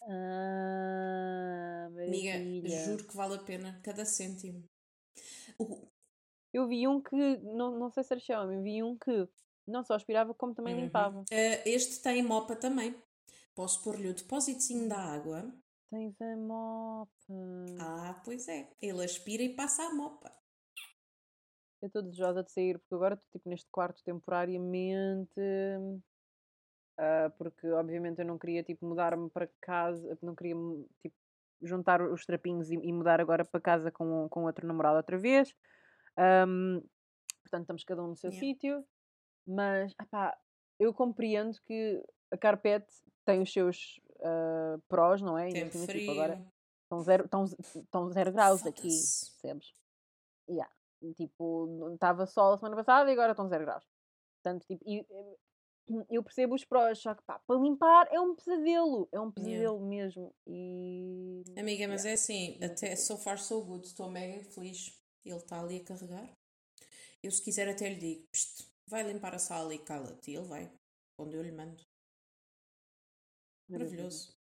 Ah, Amiga, juro que vale a pena cada cêntimo. O- Eu vi um que, não, não sei se era Xiaomi, vi um que não só aspirava como também Uhum. limpava. Eh, este tem mopa também. Posso pôr-lhe o depósitozinho da água. Tens a mopa. Ah, pois é. Ele aspira e passa a mopa. Eu estou desejosa de sair, porque agora estou tipo neste quarto temporariamente. ah, porque obviamente eu não queria tipo mudar-me para casa, não queria tipo juntar os trapinhos e, e mudar agora para casa com, com outro namorado outra vez. Ahm, portanto, estamos cada um no seu Yeah. sítio. Mas, epá, eu compreendo que a carpete tem os seus ah, prós, não é? Cima, frio. tipo, agora estão zero, estão, estão zero graus aqui, percebes? Yeah. Tipo, estava sol a semana passada e agora estão zero graus. Portanto, tipo, e, eu percebo os prós, só que pá, para limpar é um pesadelo, é um pesadelo mesmo. E Amiga, mas Yeah. é assim, até so far so good. Estou mega feliz. Ele está ali a carregar. Eu, se quiser, até lhe digo: "Psst, vai limpar a sala e cala-te. E ele vai. Onde eu lhe mando. Maravilhoso.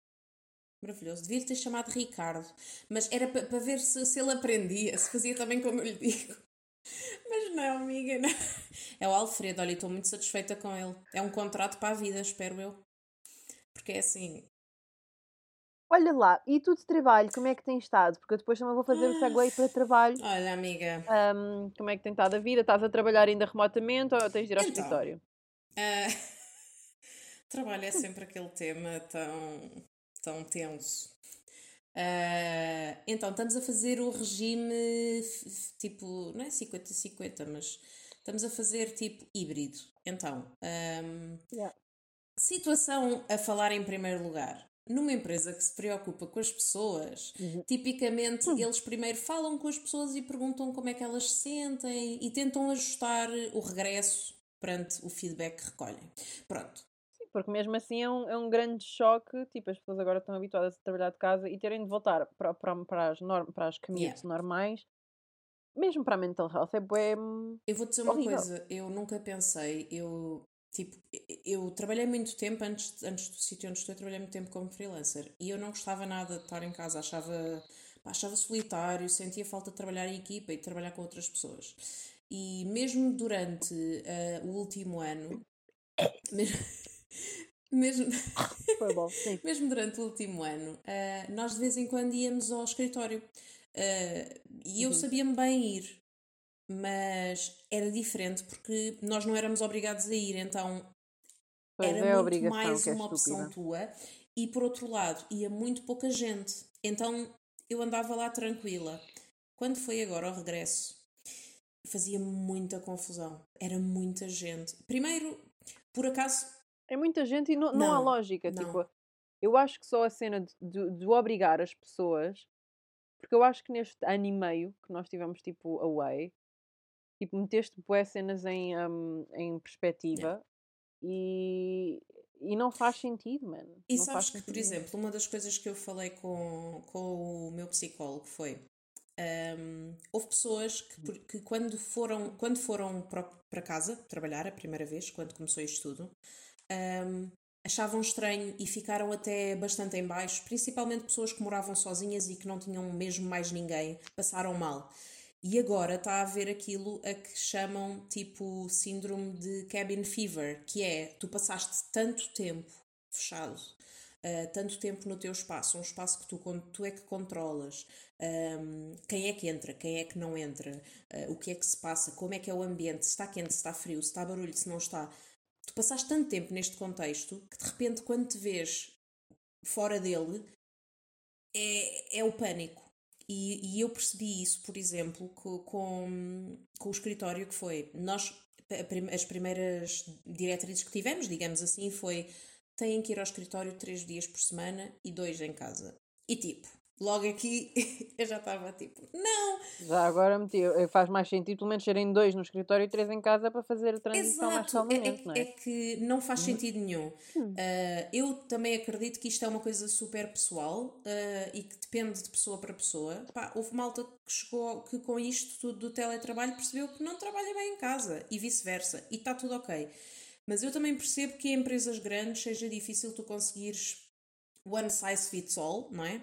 Maravilhoso. Devia ter chamado Ricardo. Mas era para ver se, se ele aprendia, se fazia também como eu lhe digo. Mas não, amiga, não. É o Alfredo, olha, estou muito satisfeita com ele. É um contrato para a vida, espero eu. Porque é assim. Olha lá, e tu de trabalho, como é que tens estado? Porque eu depois também vou fazer o segue para trabalho. Olha, amiga. Ahm, como é que tem estado a vida? Estás a trabalhar ainda remotamente ou tens de ir ao Então. escritório? ah, trabalho é sempre aquele tema tão, tão tenso. Ah, então, estamos a fazer o regime tipo, não é 50-50, mas estamos a fazer tipo híbrido. Então, ahm, Yeah. situação a falar em primeiro lugar. Numa empresa que se preocupa com as pessoas, Uhum. tipicamente eles primeiro falam com as pessoas e perguntam como é que elas se sentem e tentam ajustar o regresso perante o feedback que recolhem. Pronto. Porque mesmo assim é um, é um grande choque. Tipo, as pessoas agora estão habituadas a trabalhar de casa e terem de voltar para, para, para as, norm, para as commutes normais, mesmo para a mental health, é bué. Eu vou dizer uma horrível. coisa, eu nunca pensei, eu tipo, eu trabalhei muito tempo antes, antes do sítio onde estou, eu trabalhei muito tempo como freelancer e eu não gostava nada de estar em casa, achava, achava solitário, sentia falta de trabalhar em equipa e de trabalhar com outras pessoas. E mesmo durante uh, o último ano, mesmo, mesmo, bom, mesmo durante o último ano, uh, nós de vez em quando íamos ao escritório uh, e eu uhum. sabia-me bem ir, mas era diferente porque nós não éramos obrigados a ir, então pois era é muito mais é uma opção tua. E por outro lado, ia muito pouca gente, então eu andava lá tranquila. Quando foi agora ao regresso, fazia muita confusão. Era muita gente. Primeiro, por acaso. É muita gente e não, não, não há lógica. Não. Tipo, eu acho que só a cena de, de, de, obrigar as pessoas. Porque eu acho que neste ano e meio que nós tivemos tipo away, tipo, meteste boas cenas em, um, em perspectiva e, e não faz sentido, mano. E não sabes que, por exemplo, uma das coisas que eu falei com, com o meu psicólogo foi um, houve pessoas que, que, quando foram, quando foram para casa trabalhar a primeira vez, quando começou isto tudo, um, achavam estranho e ficaram até bastante em baixo, principalmente pessoas que moravam sozinhas e que não tinham mesmo mais ninguém, passaram mal. E agora está a haver aquilo a que chamam tipo síndrome de cabin fever, que é tu passaste tanto tempo fechado, uh, tanto tempo no teu espaço, um espaço que tu, tu é que controlas, um, quem é que entra, quem é que não entra, uh, o que é que se passa, como é que é o ambiente, se está quente, se está frio, se está barulho, se não está. Tu passaste tanto tempo neste contexto que de repente, quando te vês fora dele, é, é o pânico. E, e eu percebi isso, por exemplo, com, com, com o escritório que foi. Nós, as primeiras diretrizes que tivemos, digamos assim, foi têm que ir ao escritório três dias por semana e dois em casa. E tipo, logo aqui eu já estava tipo, não! Já agora meti, faz mais sentido pelo menos serem dois no escritório e três em casa para fazer a transição Exato. mais calmamente, é, não é? É que não faz uhum. sentido nenhum. Uh, eu também acredito que isto é uma coisa super pessoal uh, e que depende de pessoa para pessoa. Pá, houve malta que chegou que com isto tudo do teletrabalho percebeu que não trabalha bem em casa e vice-versa e está tudo ok. Mas eu também percebo que em empresas grandes seja difícil tu conseguires one size fits all, não é?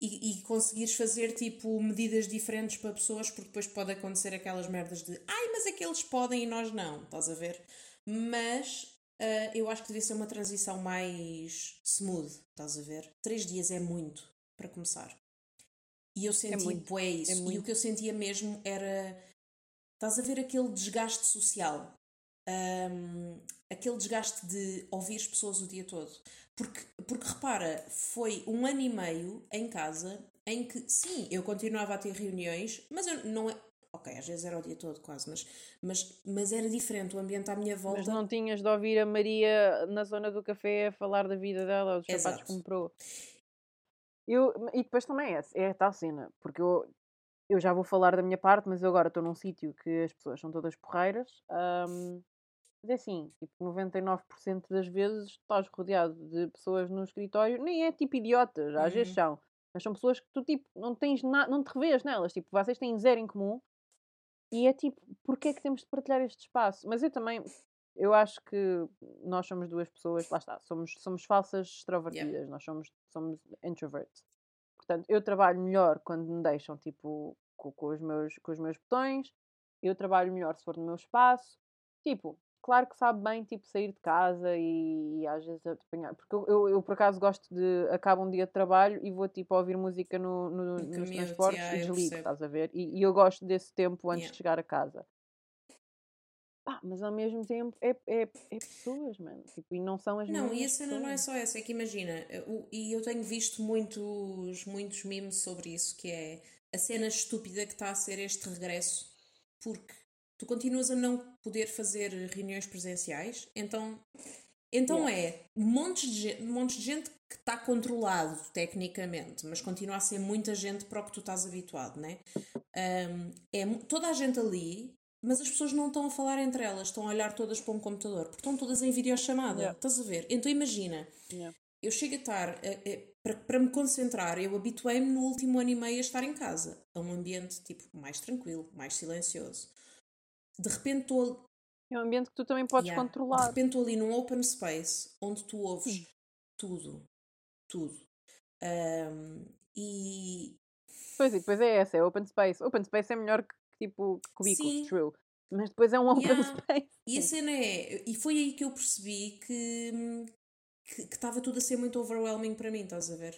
E, e conseguires fazer tipo medidas diferentes para pessoas, porque depois pode acontecer aquelas merdas de ai, mas aqueles podem e nós não, estás a ver? Mas uh, eu acho que devia ser uma transição mais smooth, estás a ver? Três dias é muito para começar. E eu senti é muito, bué isso. É e o que eu sentia mesmo era. Estás a ver aquele desgaste social? Um, aquele desgaste de ouvir as pessoas o dia todo. Porque, porque repara, foi um ano e meio em casa em que, sim, eu continuava a ter reuniões, mas eu não é. Ok, às vezes era o dia todo quase, mas, mas, mas era diferente o ambiente à minha volta. Mas não tinhas de ouvir a Maria na zona do café a falar da vida dela, dos Exato. sapatos que comprou. Eu, e depois também é, é a tal cena, porque eu, eu já vou falar da minha parte, mas eu agora estou num sítio que as pessoas são todas porreiras. Um, mas é assim, tipo, 99% das vezes estás rodeado de pessoas no escritório, nem é tipo idiotas, às uhum. vezes são, mas são pessoas que tu tipo, não tens nada, não te revês nelas, tipo, vocês têm zero em comum e é tipo, porquê é que temos de partilhar este espaço? Mas eu também, eu acho que nós somos duas pessoas, lá está, somos, somos falsas extrovertidas, yeah. nós somos, somos introverts. Portanto, eu trabalho melhor quando me deixam tipo com, com, os meus, com os meus botões, eu trabalho melhor se for no meu espaço. Tipo, claro que sabe bem, tipo, sair de casa e, e às vezes apanhar. Porque eu, eu, eu, por acaso, gosto de. Acabo um dia de trabalho e vou, tipo, ouvir música no, no, no nos transportes yeah, e desligo, estás a ver? E, e, eu gosto desse tempo antes yeah. de chegar a casa. Pá, mas ao mesmo tempo é, é, é pessoas, mano. Tipo, e não são as Não, e a cena pessoas. não é só essa, é que imagina, eu, e eu tenho visto muitos, muitos memes sobre isso, que é a cena estúpida que está a ser este regresso, porque tu continuas a não poder fazer reuniões presenciais, então, então yeah. é montes de, gente, montes de gente que está controlado tecnicamente, mas continua a ser muita gente para o que tu estás habituado, né? Um, é toda a gente ali mas as pessoas não estão a falar entre elas, estão a olhar todas para um computador, porque estão todas em videochamada. Yeah. Estás a ver? Então imagina, Yeah. eu chego a estar, a- a- para, para me concentrar, eu habituei-me no último ano e meio a estar em casa, a um ambiente tipo mais tranquilo, mais silencioso. De repente estou É um ambiente que tu também podes Yeah. De controlar. repente estou ali num open space onde tu ouves tudo. Tudo. Ahm, e Pois, e depois é essa, é open space. Open space é melhor que tipo cubículos, Sim. true. Mas depois é um open Yeah. space. E a Sim. cena é. E foi aí que eu percebi que que estava tudo a ser muito overwhelming para mim, estás a ver?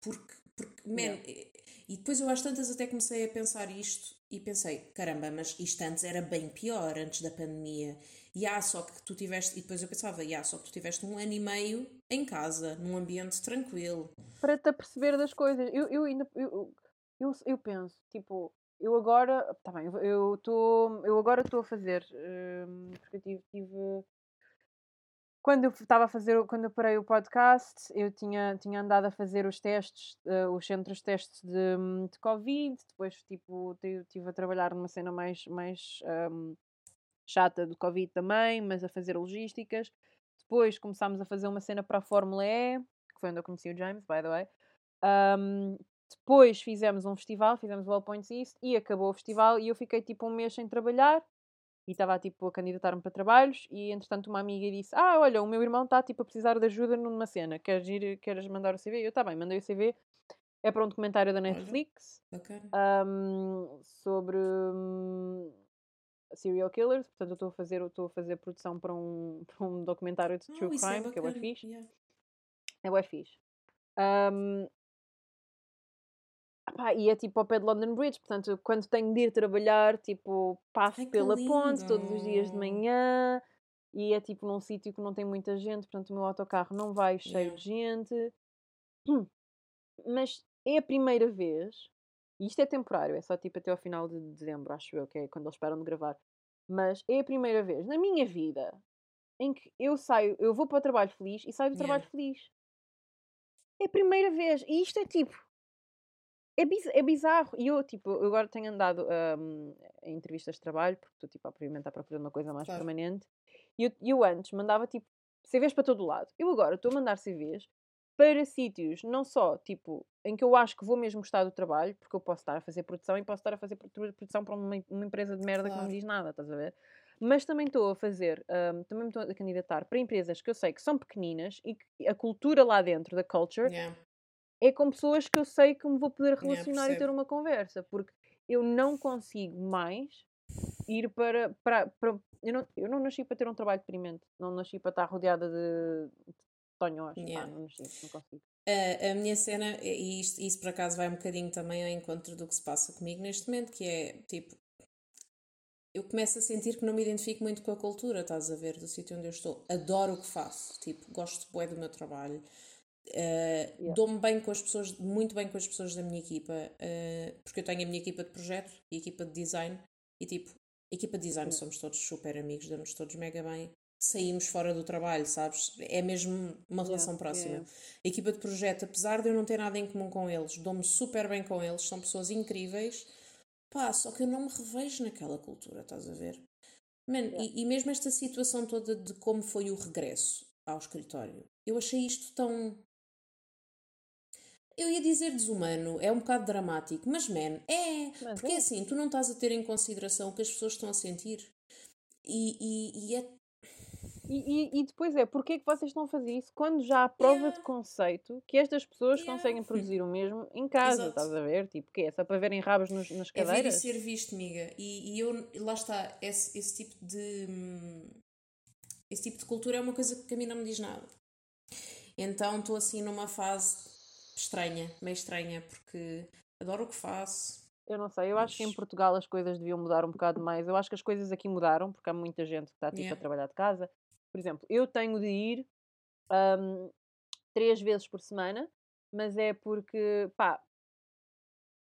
Porque, porque man, Yeah. e depois eu às tantas até comecei a pensar isto e pensei, caramba, mas isto antes era bem pior, antes da pandemia. E há só que tu tiveste, e depois eu pensava, e há só que tu tiveste um ano e meio em casa, num ambiente tranquilo. Para te aperceber das coisas. Eu, eu ainda. Eu, eu, eu penso, tipo, eu agora. Tá bem, eu estou. Eu agora estou a fazer. hum, porque eu tive. tive quando eu estava a fazer, quando eu parei o podcast, eu tinha, tinha andado a fazer os testes, eh, os centros de testes de, de Covid, depois tipo, estive a trabalhar numa cena mais, mais hum, chata do Covid também, mas a fazer logísticas. Depois começámos a fazer uma cena para a Fórmula E, que foi onde eu conheci o James, by the way. Um, depois fizemos um festival, fizemos o All Points East e acabou o festival e eu fiquei tipo um mês sem trabalhar e estava tipo a candidatar-me para trabalhos e entretanto uma amiga disse ah olha o meu irmão está tipo a precisar de ajuda numa cena. Queres ir queres mandar o CV eu tá bem mandei o CV é para um documentário da Netflix um, sobre hum, serial killers. Portanto eu estou a fazer eu estou a fazer produção para um para um documentário de true Oh, é crime que é bacana, fixe. yeah. é bué fixe. Ahm, pá, e é tipo ao pé de London Bridge, portanto, quando tenho de ir trabalhar, tipo, passo Ai, pela ponte todos os dias de manhã e é tipo num sítio que não tem muita gente, portanto, o meu autocarro não vai cheio Yeah. de gente. Hum. Mas é a primeira vez, e isto é temporário, é só tipo até ao final de dezembro, acho eu, que é quando eles param de gravar. Mas é a primeira vez na minha vida em que eu saio, eu vou para o trabalho feliz e saio do Yeah. trabalho feliz. É a primeira vez. E isto é tipo. É, biz- é bizarro. E eu, tipo, eu agora tenho andado hum, em entrevistas de trabalho, porque estou, tipo, obviamente, à procura de uma coisa mais Claro. permanente. E eu, eu antes mandava, tipo, CVs para todo lado. Eu agora estou a mandar CVs para sítios, não só, tipo, em que eu acho que vou mesmo gostar do trabalho, porque eu posso estar a fazer produção e posso estar a fazer produ- produção para uma, uma empresa de merda que não Claro. me diz nada, estás a ver? Mas também estou a fazer, hum, também me estou a candidatar para empresas que eu sei que são pequeninas e que a cultura lá dentro, da culture, Yeah. É com pessoas que eu sei que me vou poder Yeah, relacionar e ter uma conversa, porque eu não consigo mais ir para. para, para- eu, não, eu não nasci para ter um trabalho deprimente, não nasci para estar rodeada de, de pá, Yeah. não nasci, não consigo. A, a minha cena, e isto, isso por acaso vai um bocadinho também ao encontro do que se passa comigo neste momento, que é tipo, eu começo a sentir que não me identifico muito com a cultura, estás a ver, do sítio onde eu estou. Adoro o que faço, tipo, gosto bué do meu trabalho, eh, Yeah. dou-me bem com as pessoas, muito bem com as pessoas da minha equipa, eh, porque eu tenho a minha equipa de projeto e equipa de design, e tipo, equipa de design Yeah. somos todos super amigos, damos todos mega bem. Saímos fora do trabalho, sabes? É mesmo uma relação Yeah, próxima. A equipa de projeto, apesar de eu não ter nada em comum com eles, dou-me super bem com eles, são pessoas incríveis. Pá, só que eu não me revejo naquela cultura, estás a ver? Man, e, e mesmo esta situação toda de como foi o regresso ao escritório, eu achei isto tão. Eu ia dizer desumano, é um bocado dramático, mas man, é. Mas Porque é. assim, tu não estás a ter em consideração o que as pessoas estão a sentir. E, e, e é. E, e, depois é, porque é que vocês estão a fazer isso quando já há prova Yeah. de conceito que estas pessoas Yeah. conseguem produzir o mesmo em casa, Exato. estás a ver? Tipo, que é só para verem rabos nos, nas É ver e cadeiras? ser visto, amiga. E, e eu, lá está, esse, esse tipo de. Esse tipo de cultura é uma coisa que a mim não me diz nada. Então estou assim numa fase estranha, meio estranha, porque adoro o que faço. Eu não sei, eu acho que em Mas- Portugal as coisas deviam mudar um bocado mais. Eu acho que as coisas aqui mudaram, porque há muita gente que está tipo, Yeah. a trabalhar de casa. Por exemplo, eu tenho de ir ahm, três vezes por semana, mas é porque, pá,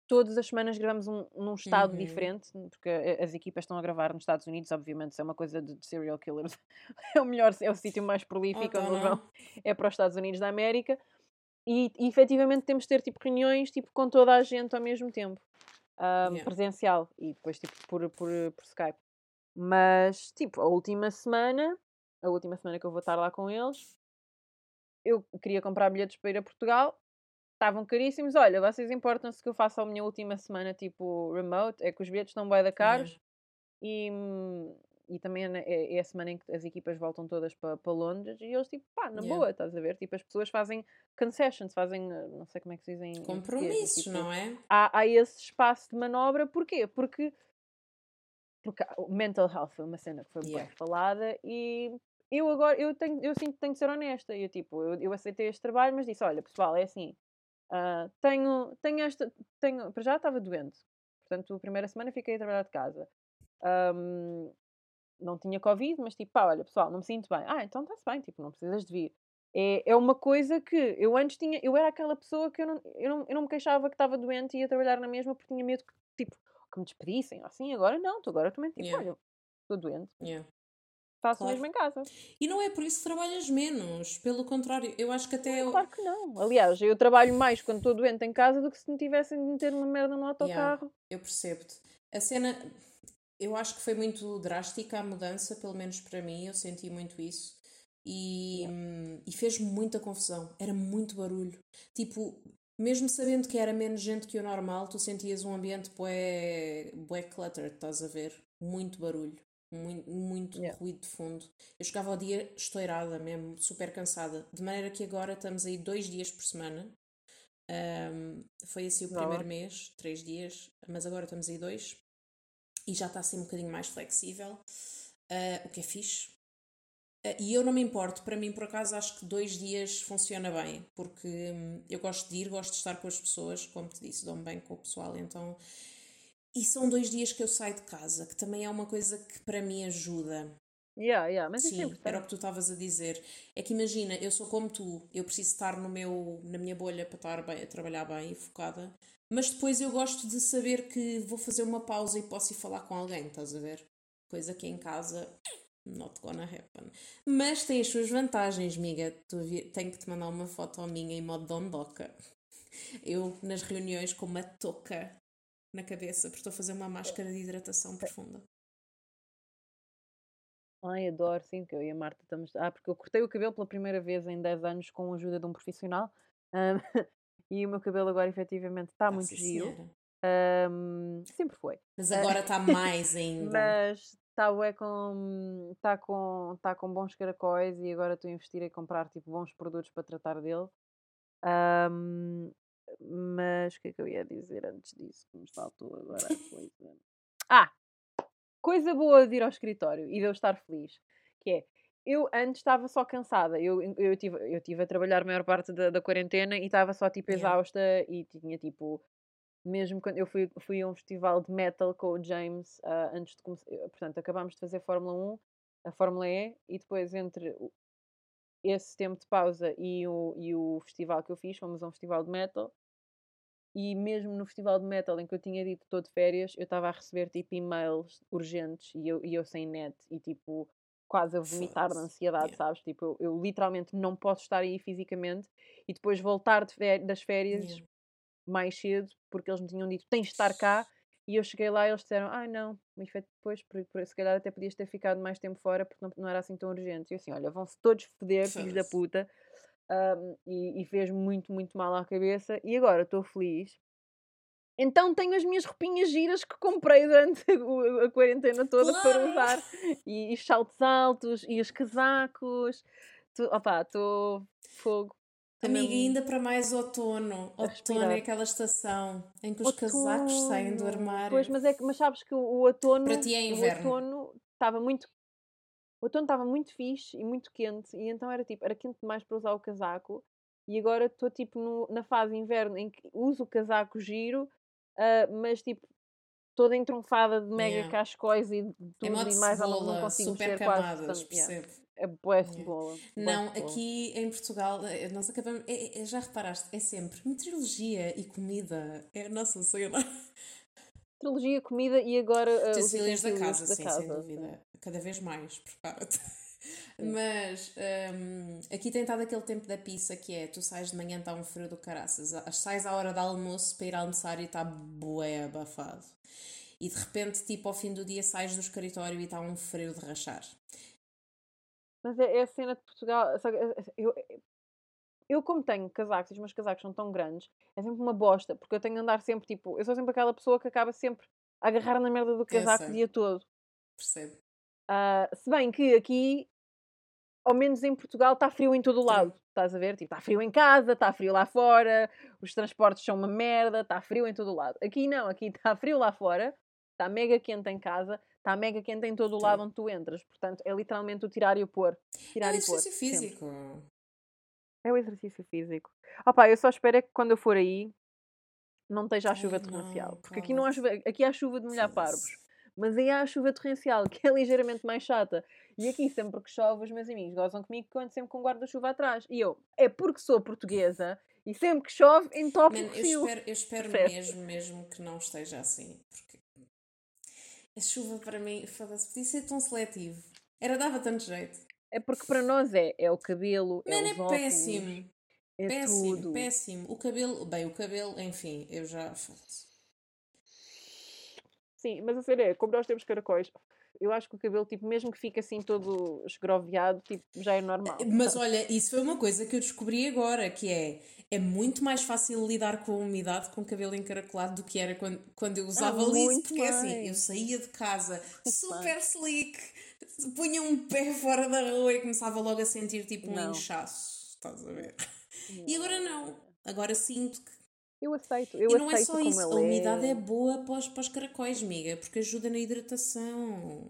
todas as semanas gravamos um, num estado Uhum. diferente, porque as equipas estão a gravar nos Estados Unidos, obviamente, isso é uma coisa de, de serial killers. é o melhor, é o sítio mais prolífico então onde não. vão, é para os Estados Unidos da América. E, e efetivamente temos de ter tipo reuniões tipo, com toda a gente ao mesmo tempo, ahm, Yeah. presencial e depois tipo por, por, por Skype. Mas, tipo, a última semana, a última semana que eu vou estar lá com eles, eu queria comprar bilhetes para ir a Portugal, estavam caríssimos. Olha, vocês importam-se que eu faça a minha última semana, tipo, remote? É que os bilhetes estão bem da caros e, e também é, é, é a semana em que as equipas voltam todas para, para Londres e eles, tipo, pá, na Yeah. boa, estás a ver? Tipo, as pessoas fazem concessions, fazem, eh, não sei como é que se dizem. Compromissos, tipo, não é? há, há esse espaço de manobra, porquê? Porque, porque mental health foi uma cena que foi Yeah. bem falada e eu agora, eu, tenho, eu sinto que tenho de ser honesta. Eu, tipo, eu, eu aceitei este trabalho, mas disse, olha, pessoal, é assim, ah, tenho, tenho esta, tenho, para já estava doente, portanto, a primeira semana fiquei a trabalhar de casa. Ahm, não tinha Covid, mas tipo, pá, olha, pessoal, não me sinto bem. Ah, então está-se bem, tipo, não precisas de vir. É, é uma coisa que eu antes tinha, eu era aquela pessoa que eu não, eu não, eu não me queixava que estava doente e ia trabalhar na mesma porque tinha medo que, tipo, que me despedissem assim. Agora não, tu agora também, tipo, Yeah. olha, estou doente, Yeah. faço Claro. mesmo em casa. E não é por isso que trabalhas menos, pelo contrário, eu acho que até. Claro que não. Aliás, eu trabalho mais quando estou doente em casa do que se me tivessem de meter uma merda no autocarro. Eu percebo-te. A cena, eu acho que foi muito drástica a mudança, pelo menos para mim, eu senti muito isso. E, hum, e fez-me muita confusão. Era muito barulho. Tipo, mesmo sabendo que era menos gente que o normal, tu sentias um ambiente bué, bué cluttered, estás a ver? Muito barulho. Muito, muito Yeah. ruído de fundo. Eu chegava ao dia estourada mesmo, super cansada. De maneira que agora estamos aí dois dias por semana. Um, foi assim o primeiro mês, três dias, mas agora estamos aí dois e já está a ser um bocadinho mais flexível, uh, o que é fixe. Uh, e eu não me importo, para mim, por acaso, acho que dois dias funciona bem, porque hum, eu gosto de ir, gosto de estar com as pessoas, como te disse, dou-me bem com o pessoal, então. E são dois dias que eu saio de casa, que também é uma coisa que para mim ajuda. Yeah, yeah, mas é Sim, era o que tu estavas a dizer. É que imagina, eu sou como tu, eu preciso estar no meu, na minha bolha para estar bem, a trabalhar bem e focada, mas depois eu gosto de saber que vou fazer uma pausa e posso ir falar com alguém, estás a ver? Coisa que em casa not gonna happen. Mas tem as suas vantagens, miga. Tu vi- tenho que te mandar uma foto minha em modo dondoca. Eu nas reuniões com uma touca na cabeça, porque estou a fazer uma máscara de hidratação profunda. Ai, adoro, sim, que eu e a Marta estamos. Ah, porque eu cortei o cabelo pela primeira vez em 10 anos com a ajuda de um profissional. ahm, e o meu cabelo agora efetivamente está Ah, muito sim, giro. senhora. ahm, sempre foi. Mas agora está mais ainda. Mas está bué com. Está com, tá com bons caracóis e agora estou a investir em comprar tipo, bons produtos para tratar dele. Ahm, mas o que é que eu ia dizer antes disso? Que me saltou agora a coisa. Ah! Coisa boa de ir ao escritório e de eu estar feliz. Que é, eu antes estava só cansada. Eu, eu, tive, eu tive a trabalhar a maior parte da, da quarentena e estava só tipo Yeah. exausta e tinha tipo. Mesmo quando eu fui, fui a um festival de metal com o James ah, antes de começar. Portanto, acabámos de fazer Fórmula 1, a Fórmula E, e depois entre esse tempo de pausa e o, e o festival que eu fiz, fomos a um festival de metal. E mesmo no festival de metal em que eu tinha dito estou de férias, eu estava a receber tipo e-mails urgentes e eu, e eu sem net e tipo quase a vomitar de ansiedade, Yeah. sabes? Tipo, eu, eu literalmente não posso estar aí fisicamente e depois voltar de das férias Yeah. mais cedo porque eles me tinham dito tens de estar cá e eu cheguei lá e eles disseram ai não, mas foi depois por, por, se calhar até podias ter ficado mais tempo fora porque não, não era assim tão urgente. E eu assim, olha, vão-se todos foder, filhos da puta. Um, e, e fez muito, muito mal à cabeça. E agora estou feliz. Então tenho as minhas roupinhas giras que comprei durante o- a quarentena toda para Claro! usar. E, e os saltos altos e os casacos. Tu, opá, estou fogo. Amiga, ainda para mais outono. Outono respirar. é aquela estação em que os casacos saem do Outono. armário. Pois, mas, é que, mas sabes que o, o outono. Para ti é o inverno. outono estava muito. O outono estava muito fixe e muito quente, e então era tipo, era quente demais para usar o casaco. E agora estou tipo no- na fase inverno em que uso o casaco giro, ah, mas tipo toda entronfada de mega Yeah. cascóis e de tudo modo e mais, não, não cebola, consigo super mexer quase. camadas, portanto, yeah, percebo. é Yeah. cebola. bué Não, cebola. aqui em Portugal, eh, nós acabamos. é- é- já reparaste, é sempre meteorologia e comida. É a nossa cena. Trilogia, comida e agora os Utensílios da casa, da sim, casa, sem dúvida. Cada vez mais, prepara-te. Mas hum, aqui tem estado aquele tempo da pizza que é: tu sais de manhã, está um frio do caraças, sais à hora do almoço para ir almoçar e está bué abafado. e de repente, tipo, ao fim do dia sais do escritório e está um frio de rachar. Mas é, é a cena de Portugal. só que, eh, Eu, eu, como tenho casacos e os meus casacos são tão grandes, é sempre uma bosta, porque eu tenho de andar sempre, tipo, eu sou sempre aquela pessoa que acaba sempre a agarrar na merda do casaco o dia todo. Percebe? Ah, se bem que aqui, ao menos em Portugal, está frio em todo o lado. Estás a ver? Tipo, está frio em casa, está frio lá fora, os transportes são uma merda, está frio em todo o lado. Aqui não, aqui está frio lá fora, está mega quente em casa, está mega quente em todo o lado onde tu entras. Portanto, é literalmente o tirar e o pôr. É Tirar e pôr. exercício sempre. físico. É o exercício físico. Opá, eu só espero é que quando eu for aí não esteja a chuva torrencial. Porque aqui não há chuva, aqui há chuva de molhar parvos. Mas aí há a chuva torrencial, que é ligeiramente mais chata. E aqui, sempre que chove, os meus amigos gozam comigo que eu ando sempre com guarda-chuva atrás. E eu, é porque sou portuguesa e sempre que chove, entope Man, o eu fio. espero, eu espero mesmo, mesmo que não esteja assim. Porque a chuva para mim, foda-se, podia ser tão seletivo. Era, dava tanto jeito. É porque para nós é, é o cabelo, é Mano, os é óculos, péssimo. é péssimo, tudo. péssimo. O cabelo, bem, o cabelo, enfim, eu já. foda-se. Sim, mas a ser é, como nós temos caracóis, eu acho que o cabelo, tipo, mesmo que fique assim todo esgroviado, tipo, já é normal. Mas sabes? olha, isso foi uma coisa que eu descobri agora, que é. É muito mais fácil lidar com a umidade com o cabelo encaracolado do que era quando, quando eu usava liso, Ah, muito porque é assim, eu mais. saía de casa super mais. slick, punha um pé fora da rua e começava logo a sentir tipo um Não. inchaço, estás a ver? E agora não, agora sinto que. Eu aceito, eu e não é aceito só como isso, a umidade é. é boa para os, para os caracóis, amiga, porque ajuda na hidratação.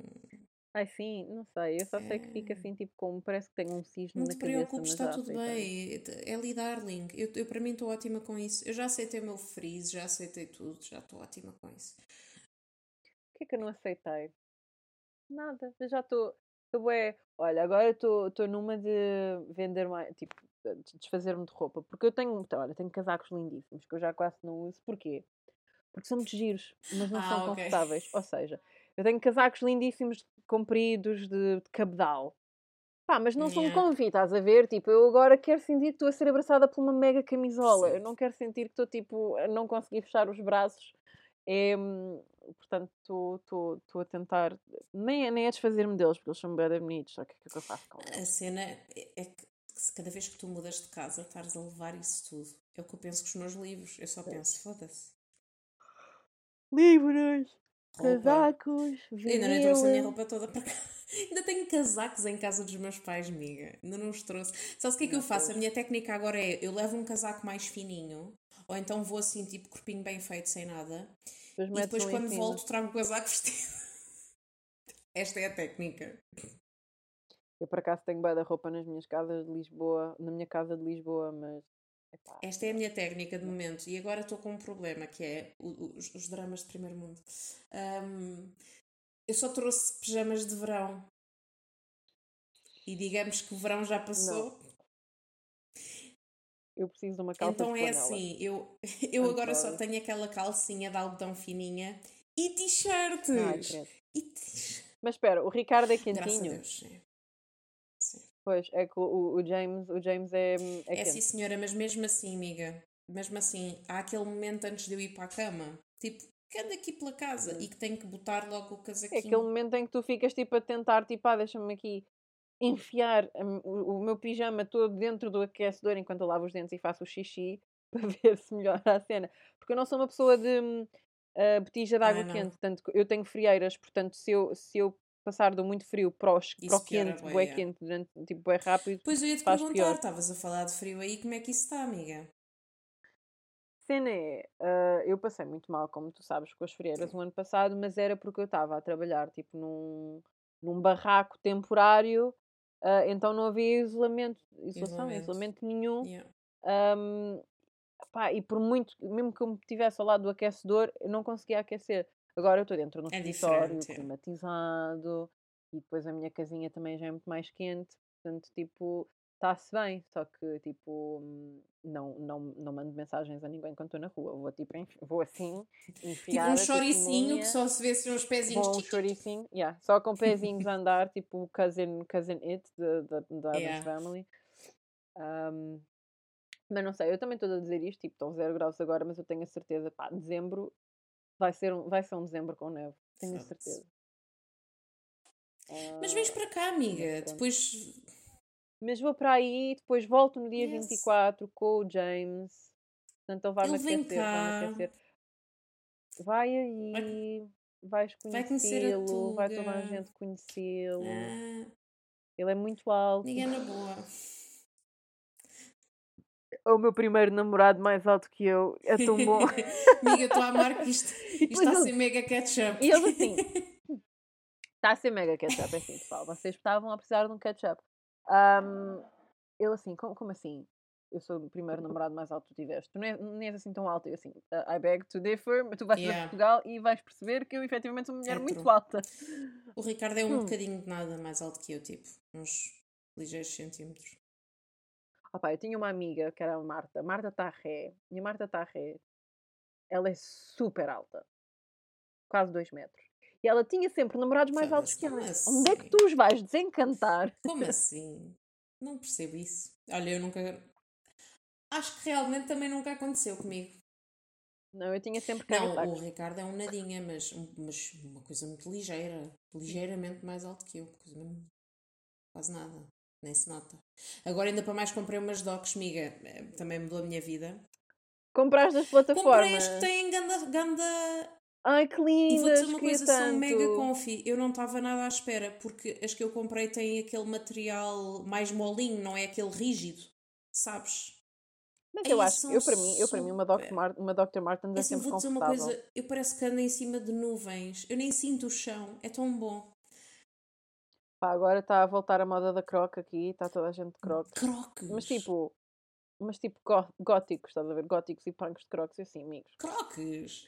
Ai sim, não sei, eu só sei que fica É. assim, tipo, como parece que tenho um cisne Não na te cabeça, preocupes, mas está já tudo bem. É li darling. Eu, eu para mim estou ótima com isso. Eu já aceitei o meu freeze, já aceitei tudo, já estou ótima com isso. O que é que eu não aceitei? Nada, eu já estou. É, olha, agora estou numa de vender mais, tipo, de desfazer-me de roupa, porque eu tenho, então, olha, tenho casacos lindíssimos que eu já quase não uso. Porquê? Porque são muito giros, mas não Ah, são ok. confortáveis. Ou seja, eu tenho casacos lindíssimos, compridos, de, de cabedal. Pá, mas não são Yeah. comfy, estás a ver? Tipo, eu agora quero sentir que estou a ser abraçada por uma mega camisola. Eu Percebo. não quero sentir que estou, tipo, a não conseguir fechar os braços. É, portanto, estou a tentar. Nem, é- nem é desfazer-me deles, porque eles são bem bonitos. Só que o que é que eu faço com eles? A cena é é que se cada vez que tu mudas de casa estás a levar isso tudo. É o que eu penso com os meus livros. Eu só penso, foda-se. Livros, Roupa. casacos, Ainda não trouxe a minha roupa toda para cá. Ainda tenho casacos em casa dos meus pais, amiga. Ainda não os trouxe. Sabes o que é que eu faço? A minha técnica agora é: eu levo um casaco mais fininho, ou então vou assim, tipo corpinho bem feito, sem nada. Depois E depois, quando volto, trago o casaco vestido. Esta é a técnica. Eu, por acaso, tenho bué da roupa nas minhas casas de Lisboa, na minha casa de Lisboa, mas. epá, Esta é a minha técnica de momento. E agora estou com um problema que é os, os dramas de primeiro mundo. Ahm, eu só trouxe pijamas de verão. E digamos que o verão já passou. Eu preciso de uma calça Então é assim, eu, eu agora só tenho aquela calcinha de algodão fininha e t-shirts. E t- Mas espera, o Ricardo é Graças a quentinho. Deus. Pois, é que o, o- James, o James é, é, É sim, senhora, mas mesmo assim, amiga, mesmo assim, há aquele momento antes de eu ir para a cama, tipo, que ando aqui pela casa e que tenho que botar logo o É casaquinho. aquele momento em que tu ficas tipo a tentar, tipo, ah, deixa-me aqui enfiar o, o meu pijama todo dentro do aquecedor enquanto eu lavo os dentes e faço o xixi para ver se melhora a cena. Porque eu não sou uma pessoa de ah, botija de Ah, água não. quente, tanto eu tenho frieiras, portanto, se eu, se eu passar do muito frio para para o piora quente, bué, bué é. quente, durante, tipo, bué rápido, Pois eu ia te perguntar, estavas a falar de frio aí, como é que isso está, amiga? cena é, ah, eu passei muito mal, como tu sabes, com as frieiras o ano passado, mas era porque eu estava a trabalhar tipo num, num barraco temporário, ah, então não havia isolamento, isolação, Isolamento. isolamento nenhum. Yeah. ahm, pá, e por muito, mesmo que eu me estivesse ao lado do aquecedor, eu não conseguia aquecer. Agora eu estou dentro de um É escritório é. climatizado e depois a minha casinha também já é muito mais quente, portanto, tipo, está-se bem, só que, tipo, não, não, não mando mensagens a ninguém quando estou na rua. Vou, tipo, vou assim, Tipo enfiar um a choricinho que só se vê se uns pezinhos. vou um choricinho, yeah, só com pezinhos a andar, tipo cousin, cousin It, da Yeah. Family. Ahm, mas não sei, eu também estou a dizer isto, tipo, estão zero graus agora, mas eu tenho a certeza, pá, dezembro vai ser um, vai ser um dezembro com neve, tenho a certeza. Mas Ah, vens para cá, amiga. pronto. Depois. Mas vou para aí, depois volto no dia Yes. 24 com o James. Portanto, ele vai-me aquecer, cá. aquecer. Vai aí, vais Vai conhecer a conhecê-lo, vai toda a gente conhecê-lo. Ah, Ele é muito alto. ninguém na boa. É o meu primeiro namorado mais alto que eu. É tão bom. amiga, estou a amar que isto, isto está a ser mega ketchup. E ele assim. Está a ser mega ketchup, é assim, pessoal. Vocês estavam a precisar de um ketchup. Ahm, ele assim, como, como assim? Eu sou o primeiro namorado mais alto que tu tiveste. Tu não és, não és assim tão alto. Eu assim, "Uh, I beg to differ. mas Tu vais Yeah. para Portugal e vais perceber que eu efetivamente sou uma mulher É muito true. alta. O Ricardo é um Hum. bocadinho de nada mais alto que eu, tipo, uns ligeiros centímetros. Opa, eu tinha uma amiga que era a Marta, Marta Tarré. E a Marta Tarré, ela é super alta. Quase 2 metros. E ela tinha sempre namorados mais altos Foda-se, que ela. como Onde é que assim? tu os vais desencantar? Como assim? Não percebo isso. Olha, eu nunca. Acho que realmente também nunca aconteceu comigo. Não, eu tinha sempre Não, o. Ricardo é um nadinha, mas, mas uma coisa muito ligeira. Ligeiramente mais alto que eu. Coisa mesmo. Quase nada. Nem se nota. Agora, ainda para mais, comprei umas docs, miga. eh, Também mudou a minha vida. Compraste das Comprei plataformas. as que têm ganda. ganda... Ai, que E vou lindas, dizer uma coisa, são tanto. mega confi. Eu não estava nada à espera, porque as que eu comprei têm aquele material mais molinho, não é aquele rígido. Sabes? Mas eu acho, eu para mim, eu para mim uma super. Mar uma Dr. Martens é, assim, sempre vou dizer uma coisa, eu parece que ando em cima de nuvens. Eu nem sinto o chão. É tão bom. Pá, agora está a voltar a moda da croc aqui, está toda a gente de crocs. Crocs. Mas tipo, mas tipo gó- góticos, estás a ver? Góticos e punks de crocs, e assim, amigos. Crocs.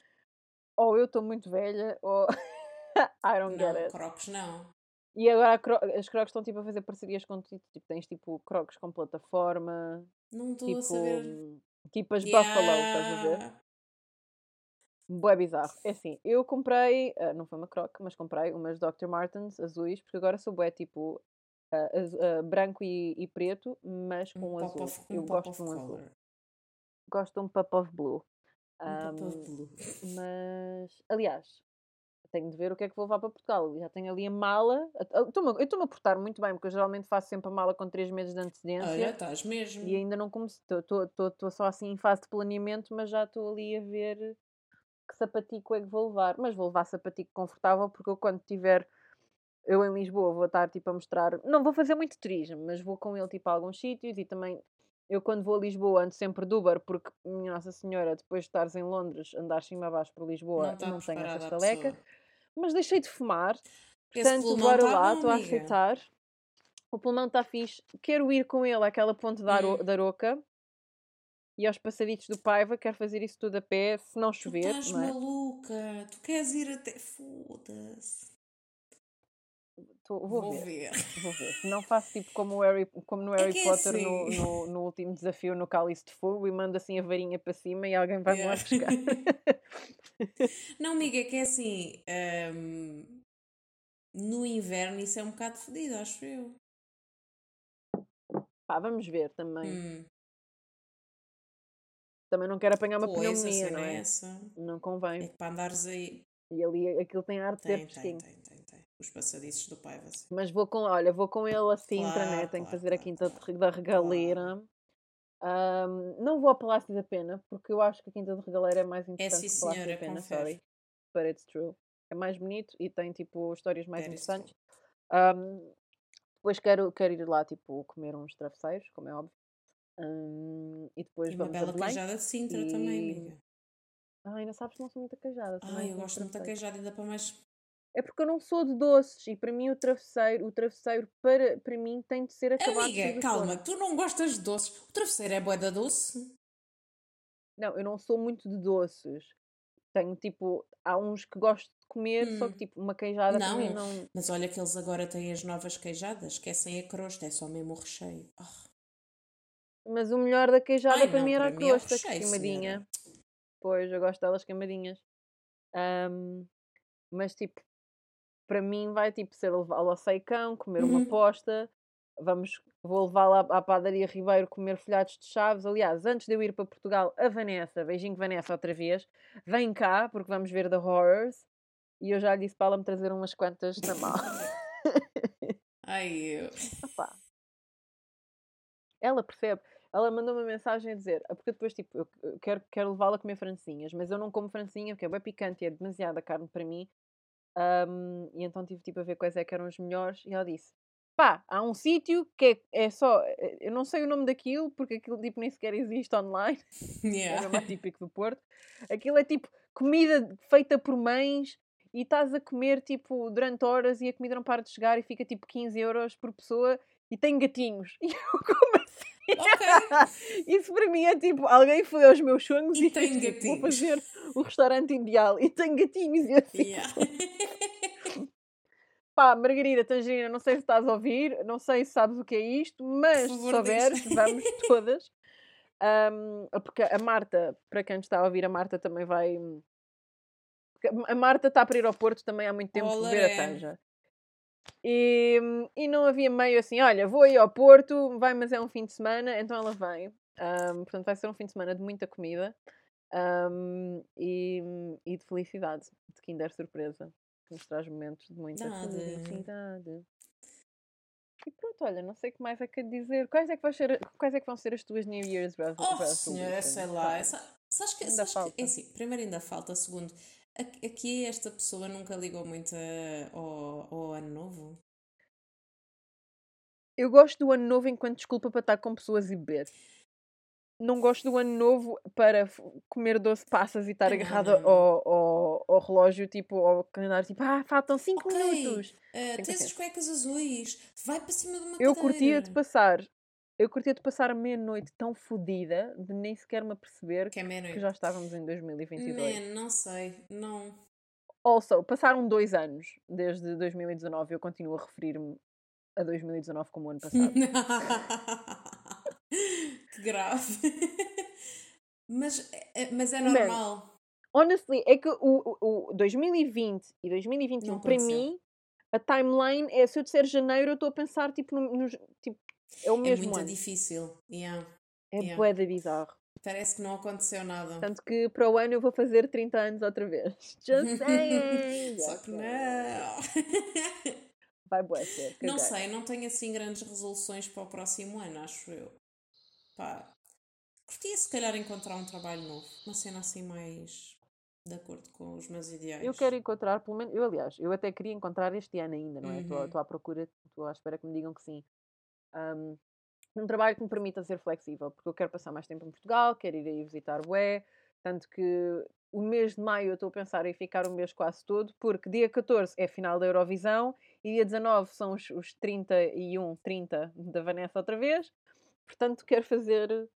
Ou eu estou muito velha, ou I don't get Não, it. crocs não. E agora cro- as crocs estão tipo a fazer parcerias com tipo, tens tipo crocs com plataforma, Não estou tipo, a saber. tipo as Buffalo, estás a ver? Bué bizarro. É assim, eu comprei, ah, não foi uma croc, mas comprei umas Dr. Martens azuis, porque agora sou bué tipo ah, azu- ah, branco e, e preto, mas com Um azul. of, eu um gosto de of um azul. color. Gosto de um pop of blue. Um pop of blue. mas, aliás, tenho de ver o que é que vou levar para Portugal. Já tenho ali a mala. Eu estou-me a portar muito bem, porque eu geralmente faço sempre a mala com 3 meses de antecedência. Olha, estás mesmo. E ainda não comecei, estou só assim em fase de planeamento, mas já estou ali a ver que sapatico é que vou levar. Mas vou levar sapatico confortável, porque eu quando tiver, eu em Lisboa vou estar tipo a mostrar, não vou fazer muito turismo, mas vou com ele tipo a alguns sítios e também eu quando vou a Lisboa ando sempre de Uber, porque minha Nossa Senhora, depois de estares em Londres, andar cima abaixo por Lisboa, não não tenho essa estaleca. Mas deixei de fumar, portanto bora tá lá, estou a aceitar. O pulmão está fixe. Quero ir com ele àquela ponte da, Aro Hum. da Aroca e aos passaditos do Paiva. Quero fazer isso tudo a pé, se não Tu chover, estás não é? maluca. Tu queres ir até. Foda-se. Tô- vou, Vou ver, ver. vou ver. Não faço tipo como, Harry, como no É Harry é Potter no, assim. no, no último desafio no Cálice de Fogo e mando assim a varinha para cima e alguém vai-me lá Yeah. buscar. Não, amiga, é que é assim. hum, no inverno isso é um bocado fodido, acho eu. Pá, vamos ver também. Hum, Também não quero apanhar uma a pneumonia, não é é? essa. Não É convém. que para andares aí. E ali aquilo tem ar de ter Tem, tem, tem, tem, tem. Os passadiços do Paiva, assim. Mas vou com, olha, vou com ele a Sintra, né? Claro, Tenho que claro, fazer a claro, Quinta claro. da Regaleira. Ahm, não vou ao Palácio da Pena, porque eu acho que a Quinta de Regaleira é mais interessante sim, que o Palácio da senhora, Pena, confere. sorry. But it's true. É mais bonito e tem, tipo, histórias mais That interessantes. Ahm, depois quero, quero ir lá, tipo, comer uns travesseiros, como é óbvio. Ahm, e depois E uma vamos a bela Belém. queijada de Sintra também, e- amiga. Ai, ainda sabes que não sou muito queijada. sou Ai, eu gosto muito da queijada, ainda para mais. É porque eu não sou de doces e para mim o travesseiro, o travesseiro para, para mim tem de ser acabado de Amiga, do calma, tu não gostas de doces. O travesseiro é boeda doce. Não, eu não sou muito de doces. Tenho tipo, há uns que gosto de comer, só Hum. que tipo, uma queijada para mim Não. não. Mas olha que eles agora têm as novas queijadas, esquecem a crosta, é só mesmo o recheio. Ah, Mas o melhor da queijada Ai, para não, mim era a é crosta, recheio, queimadinha. Pois, eu gosto delas queimadinhas. Ahm, mas tipo, para mim vai tipo ser levá-lo ao seicão, comer uma Uhum. posta vamos, vou levá-la à, à padaria Ribeiro comer folhados de chaves. Aliás, antes de eu ir para Portugal, a Vanessa, beijinho Vanessa outra vez, vem cá, porque vamos ver The Horrors. E eu já lhe disse para ela me trazer umas quantas na mala. Ai, eu. Opá. Ela percebe. Ela mandou uma mensagem a dizer, ah, porque depois, tipo, eu quero, quero levá-la a comer francinhas, mas eu não como francinha porque é bem picante e é demasiada carne para mim. Ahm, e então tive, tipo, a ver quais é que eram os melhores. E ela disse, pá, há um sítio que é, é só, eh, eu não sei o nome daquilo, porque aquilo, tipo, nem sequer existe online. É Yeah. o mais típico do Porto. Aquilo é, tipo, comida feita por mães e estás a comer, tipo, durante horas e a comida não para de chegar e fica, tipo, 15 euros por pessoa e tem gatinhos. E eu, como assim? Ok. Isso para mim é tipo, alguém foi aos meus sonhos E e, tem tipo, vou fazer o restaurante ideal e tem gatinhos e assim. Yeah. Pá, Margarida, Tangerina, não sei se estás a ouvir, não sei se sabes o que é isto, mas se souberes, vamos todas. Ahm, porque a Marta, para quem está a ouvir, a Marta também vai. A Marta está para ir ao Porto também há muito tempo Oh, ver a. Tanja. E, e não havia meio assim, olha, vou aí ao Porto, vai, mas é um fim de semana, então ela vem. Ahm, portanto, vai ser um fim de semana de muita comida ahm, e, e de felicidade, de Kinder Surpresa, que nos traz momentos de muita Nada. felicidade. E pronto, olha, não sei o que mais é que dizer. Quais é que, vão ser, quais é que vão ser as tuas New Year's Oh, resolutions? senhora, sei lá. Essa, sabes que, Ainda sabes que- é assim, primeiro ainda falta, segundo, aqui esta pessoa nunca ligou muito a- ao, ao ano novo. Eu gosto do ano novo enquanto desculpa para estar com pessoas e beber. Não gosto do ano novo para comer 12 passas e estar agarrada. Ao, ao, ao relógio, tipo, ao calendário, tipo, ah, faltam 5 Ok, minutos. Tenho tens as cuecas azuis, vai para cima de uma Eu cadeira. curtia de passar, eu curtia de passar a meia-noite tão fodida de nem sequer me aperceber Que é que já estávamos em 2022. Man, não sei, não. Also, passaram dois anos desde 2019 eu continuo a referir-me a 2019 como o ano passado. que grave. mas, é- mas é normal. Honestly, é que o, o, o 2020 e 2021, Não para mim, a timeline é se eu disser janeiro, eu estou a pensar tipo, no, nos- tipo é o É mesmo muito ano. difícil. Yeah. É yeah. de bizarro. Parece que não aconteceu nada. Tanto que para o ano eu vou fazer 30 anos outra vez. Just saying. Só que não. Vai bué ser. Não sei, não tenho assim grandes resoluções para o próximo ano, acho eu. Pá, curtia se calhar encontrar um trabalho novo, uma cena assim mais de acordo com os meus ideais. Eu quero encontrar, pelo menos, eu aliás, eu até queria encontrar este ano ainda, não é? Estou Uhum. estou à procura, estou à espera que me digam que sim. Um, um trabalho que me permita ser flexível, porque eu quero passar mais tempo em Portugal, quero ir aí visitar o E, tanto que o mês de maio eu estou a pensar em ficar o mês quase todo, porque dia 14 é final da Eurovisão e dia 19 são os, os 31, 30 da Vanessa outra vez, portanto quero fazer.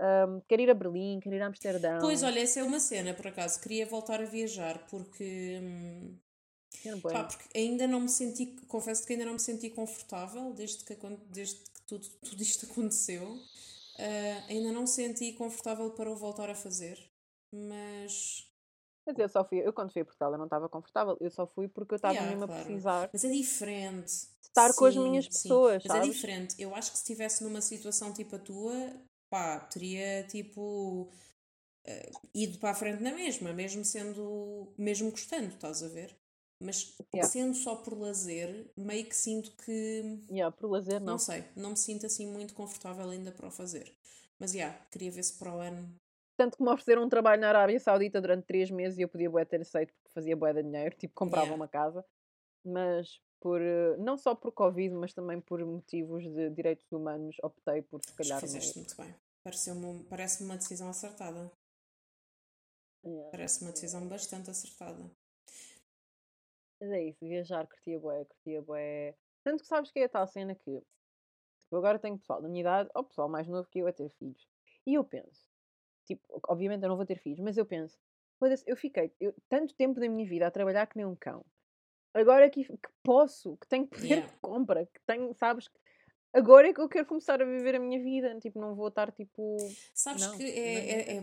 um, quero ir a Berlim, quero ir a Amsterdão. Pois, olha, essa é uma cena, por acaso. Queria voltar a viajar porque. hum. Pá, porque ainda não me senti, confesso que ainda não me senti confortável desde que, desde que tudo, tudo isto aconteceu. Ah, ainda não me senti confortável para o voltar a fazer, mas, dizer, eu só fui, eu quando fui a Portugal eu não estava confortável, eu só fui porque eu estava Yeah, mesmo claro. a precisar mas é diferente. estar com as Sim, minhas sim, pessoas, Mas é sabes? diferente. Eu acho que se estivesse numa situação tipo a tua, pá, teria tipo eh, ido para a frente na mesma, mesmo sendo, mesmo gostando, estás a ver? Mas Yeah. sendo só por lazer, meio que sinto que Yeah, por lazer, não. Não sei, não me sinto assim muito confortável ainda para o fazer. Mas, já, queria ver se para o ano. Tanto que me ofereceram um trabalho na Arábia Saudita durante três meses e eu podia bué ter aceito porque fazia bué de dinheiro, tipo comprava Yeah. uma casa, mas por, eh, não só por Covid, mas também por motivos de direitos humanos, optei por se calhar fizeste muito bem. Pareceu-me- Parece-me uma decisão acertada. Yeah. Parece uma decisão bastante acertada. Mas é isso, viajar, curtia bué, curtia bué. Tanto que sabes que é a tal cena que tipo, eu agora tenho pessoal da minha idade, ou pessoal mais novo que eu a ter filhos. E eu penso, tipo, obviamente eu não vou ter filhos, mas eu penso, eu fiquei eu- tanto tempo da minha vida a trabalhar que nem um cão. Agora que, que posso, que tenho poder Yeah. de compra, que tenho, sabes, agora é que eu quero começar a viver a minha vida, tipo, não vou estar tipo. Sabes Não, que é, é é, é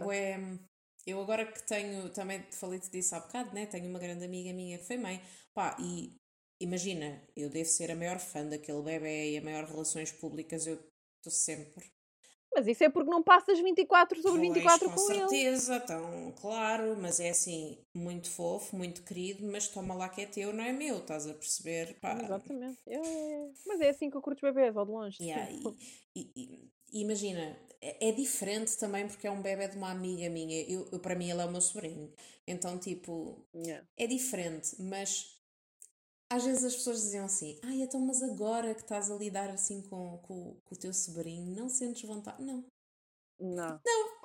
Eu agora que tenho, também te falei-te disso há bocado, né? Tenho uma grande amiga minha que foi mãe. Pá, e imagina, eu devo ser a maior fã daquele bebê e a maior relações públicas, eu estou sempre. Mas isso é porque não passas 24 sobre 24 Pois, com com ele. certeza, então, claro, mas é assim, muito fofo, muito querido, mas toma lá que é teu, não é meu, estás a perceber? Pá, Exatamente. É, é, é. Mas é assim que eu curto bebês, ao de longe. Yeah, e- e imagina, é, é diferente também porque é um bebê de uma amiga minha. Eu, eu, para mim, ele é o meu sobrinho. Então, tipo, yeah. é diferente, mas às vezes as pessoas diziam assim: Ai, então, mas agora que estás a lidar assim com, com, com o teu sobrinho, não sentes vontade? Não. Não. Não.